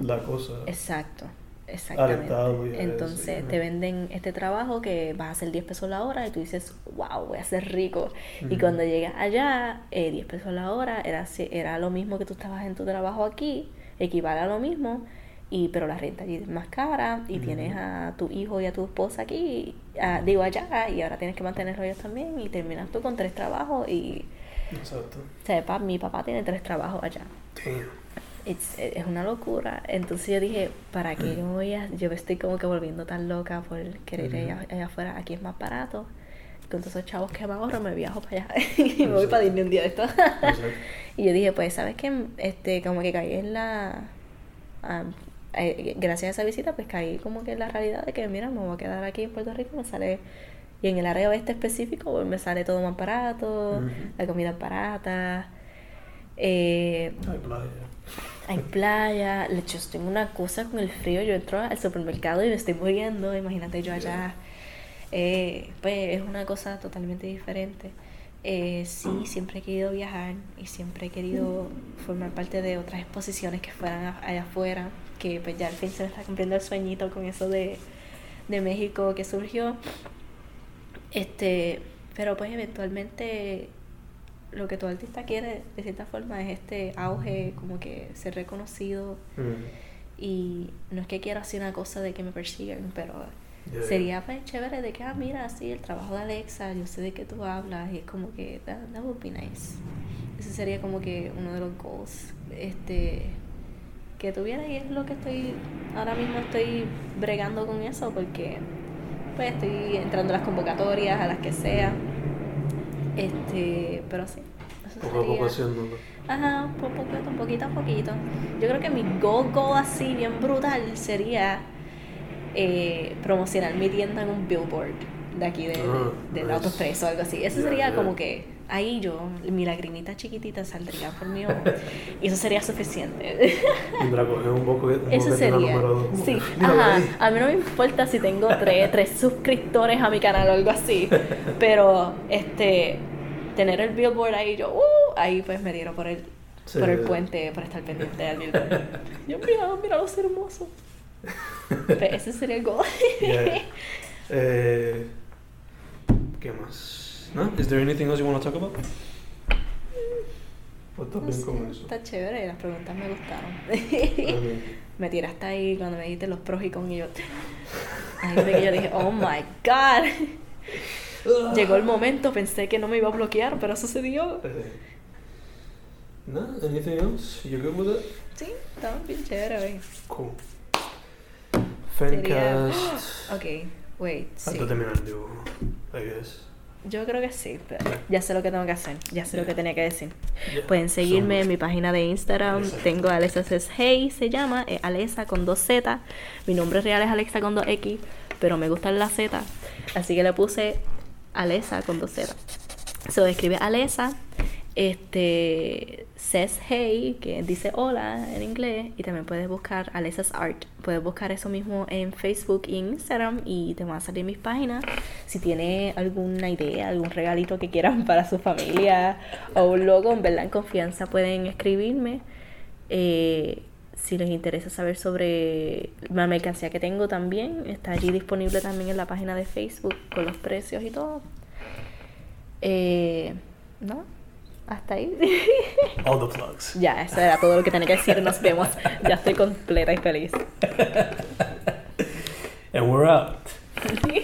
la cosa. Exacto, exactamente. A Entonces eso, te venden este trabajo que vas a hacer 10 pesos la hora y tú dices, wow, voy a ser rico. Y cuando llegas allá, eh, 10 pesos la hora era, era lo mismo que tú estabas en tu trabajo aquí, equivale a lo mismo, y pero la renta allí es más cara y tienes a tu hijo y a tu esposa aquí, ah, digo allá, y ahora tienes que mantenerlos ellos también y terminas tú con tres trabajos y, Exacto. o sea, pa- mi papá tiene tres trabajos allá. Damn. It's- es una locura. Entonces yo dije, ¿para qué yo voy a...? Yo me estoy como que volviendo tan loca por querer ir allá, afuera. Aquí es más barato. con todos esos chavos que me ahorro me viajo para allá y me voy para Disney un día de esto. Y yo dije, pues, ¿sabes qué? Este, como que caí en la... eh, gracias a esa visita, pues caí como que en la realidad de que, mira, me voy a quedar aquí en Puerto Rico, me sale... Y en el área oeste específico, pues me sale todo más barato, la comida es barata, eh, Ay, playa. Hay playa, yo tengo una cosa con el frío, yo entro al supermercado y me estoy muriendo, imagínate yo allá, Eh, pues es una cosa totalmente diferente. Eh, sí, siempre he querido viajar y siempre he querido formar parte de otras exposiciones que fueran allá afuera, que pues ya al fin se me está cumpliendo el sueñito con eso de, de México que surgió. Este, pero pues eventualmente lo que todo artista quiere de cierta forma es este auge, como que ser reconocido Mm. y no es que quiero hacer una cosa de que me persigan, pero Yeah. sería pues chévere de que, ah, mira, sí, el trabajo de Alexa, yo sé de qué tú hablas y es como que, that, that would be nice. Ese sería como que uno de los goals, este, que tuviera y es lo que estoy, ahora mismo estoy bregando con eso porque pues estoy entrando a las convocatorias, a las que sea, este, pero sí. eso Poco a poco haciéndolo. Ajá, po- poquito, poquito a poquito. Yo creo que mi goal así bien brutal sería eh, promocionar mi tienda en un billboard de aquí de, Ah, del nice. o algo así. Eso sería como que ahí yo, mi lagrimita chiquitita saldría por mi ojo. y eso sería suficiente. Un poco. un Eso sería. número dos, como Sí, ajá. A mí no me importa si tengo tres, tres suscriptores a mi canal o algo así. Pero este tener el billboard ahí, yo, uh, ahí pues me dieron por el, Sí. por el puente para estar pendiente del billboard. Yo, mira, mira los hermosos. Pues ese sería el. Yeah. Eh, ¿Qué más? ¿No? ¿Is there anything else you want to talk about? Pues estás No bien sé, con eso. está chévere, las preguntas me gustaron. Me tiraste ahí cuando me dijiste los pros y con y yo. Ahí fue que yo dije, oh my god. Llegó el momento, pensé que no me iba a bloquear, pero sucedió. Eh, No, anything else? You good with it? Sí, estaba bien chévere. güey. Cool. Sería- Fencast. Ok, wait, sí. Antes de terminar el dibujo, I guess. Yo creo que sí, pero ya sé lo que tengo que hacer, ya sé lo que tenía que decir. Yeah. Pueden seguirme So- en mi página de Instagram, Exacto. tengo Alexa Says Hey, se llama, eh, Alexa con dos Z. Mi nombre real es Alexa con dos X, pero me gusta la Z, así que le puse Alexa con dos Z. Se escribe Alexa, este, says hey, que dice hola en inglés, y también puedes buscar Alexa's Art. Puedes buscar eso mismo en Facebook y en Instagram y te van a salir mis páginas. Si tiene alguna idea, algún regalito que quieran para su familia o un logo, en verdad en confianza pueden escribirme. Eh, si les interesa saber sobre la mercancía que tengo también, está allí disponible también en la página de Facebook con los precios y todo. Eh, ¿No? Hasta ahí. All the plugs. ya, eso era todo lo que tenía que decir. Nos vemos. Ya estoy completa y feliz. And we're out.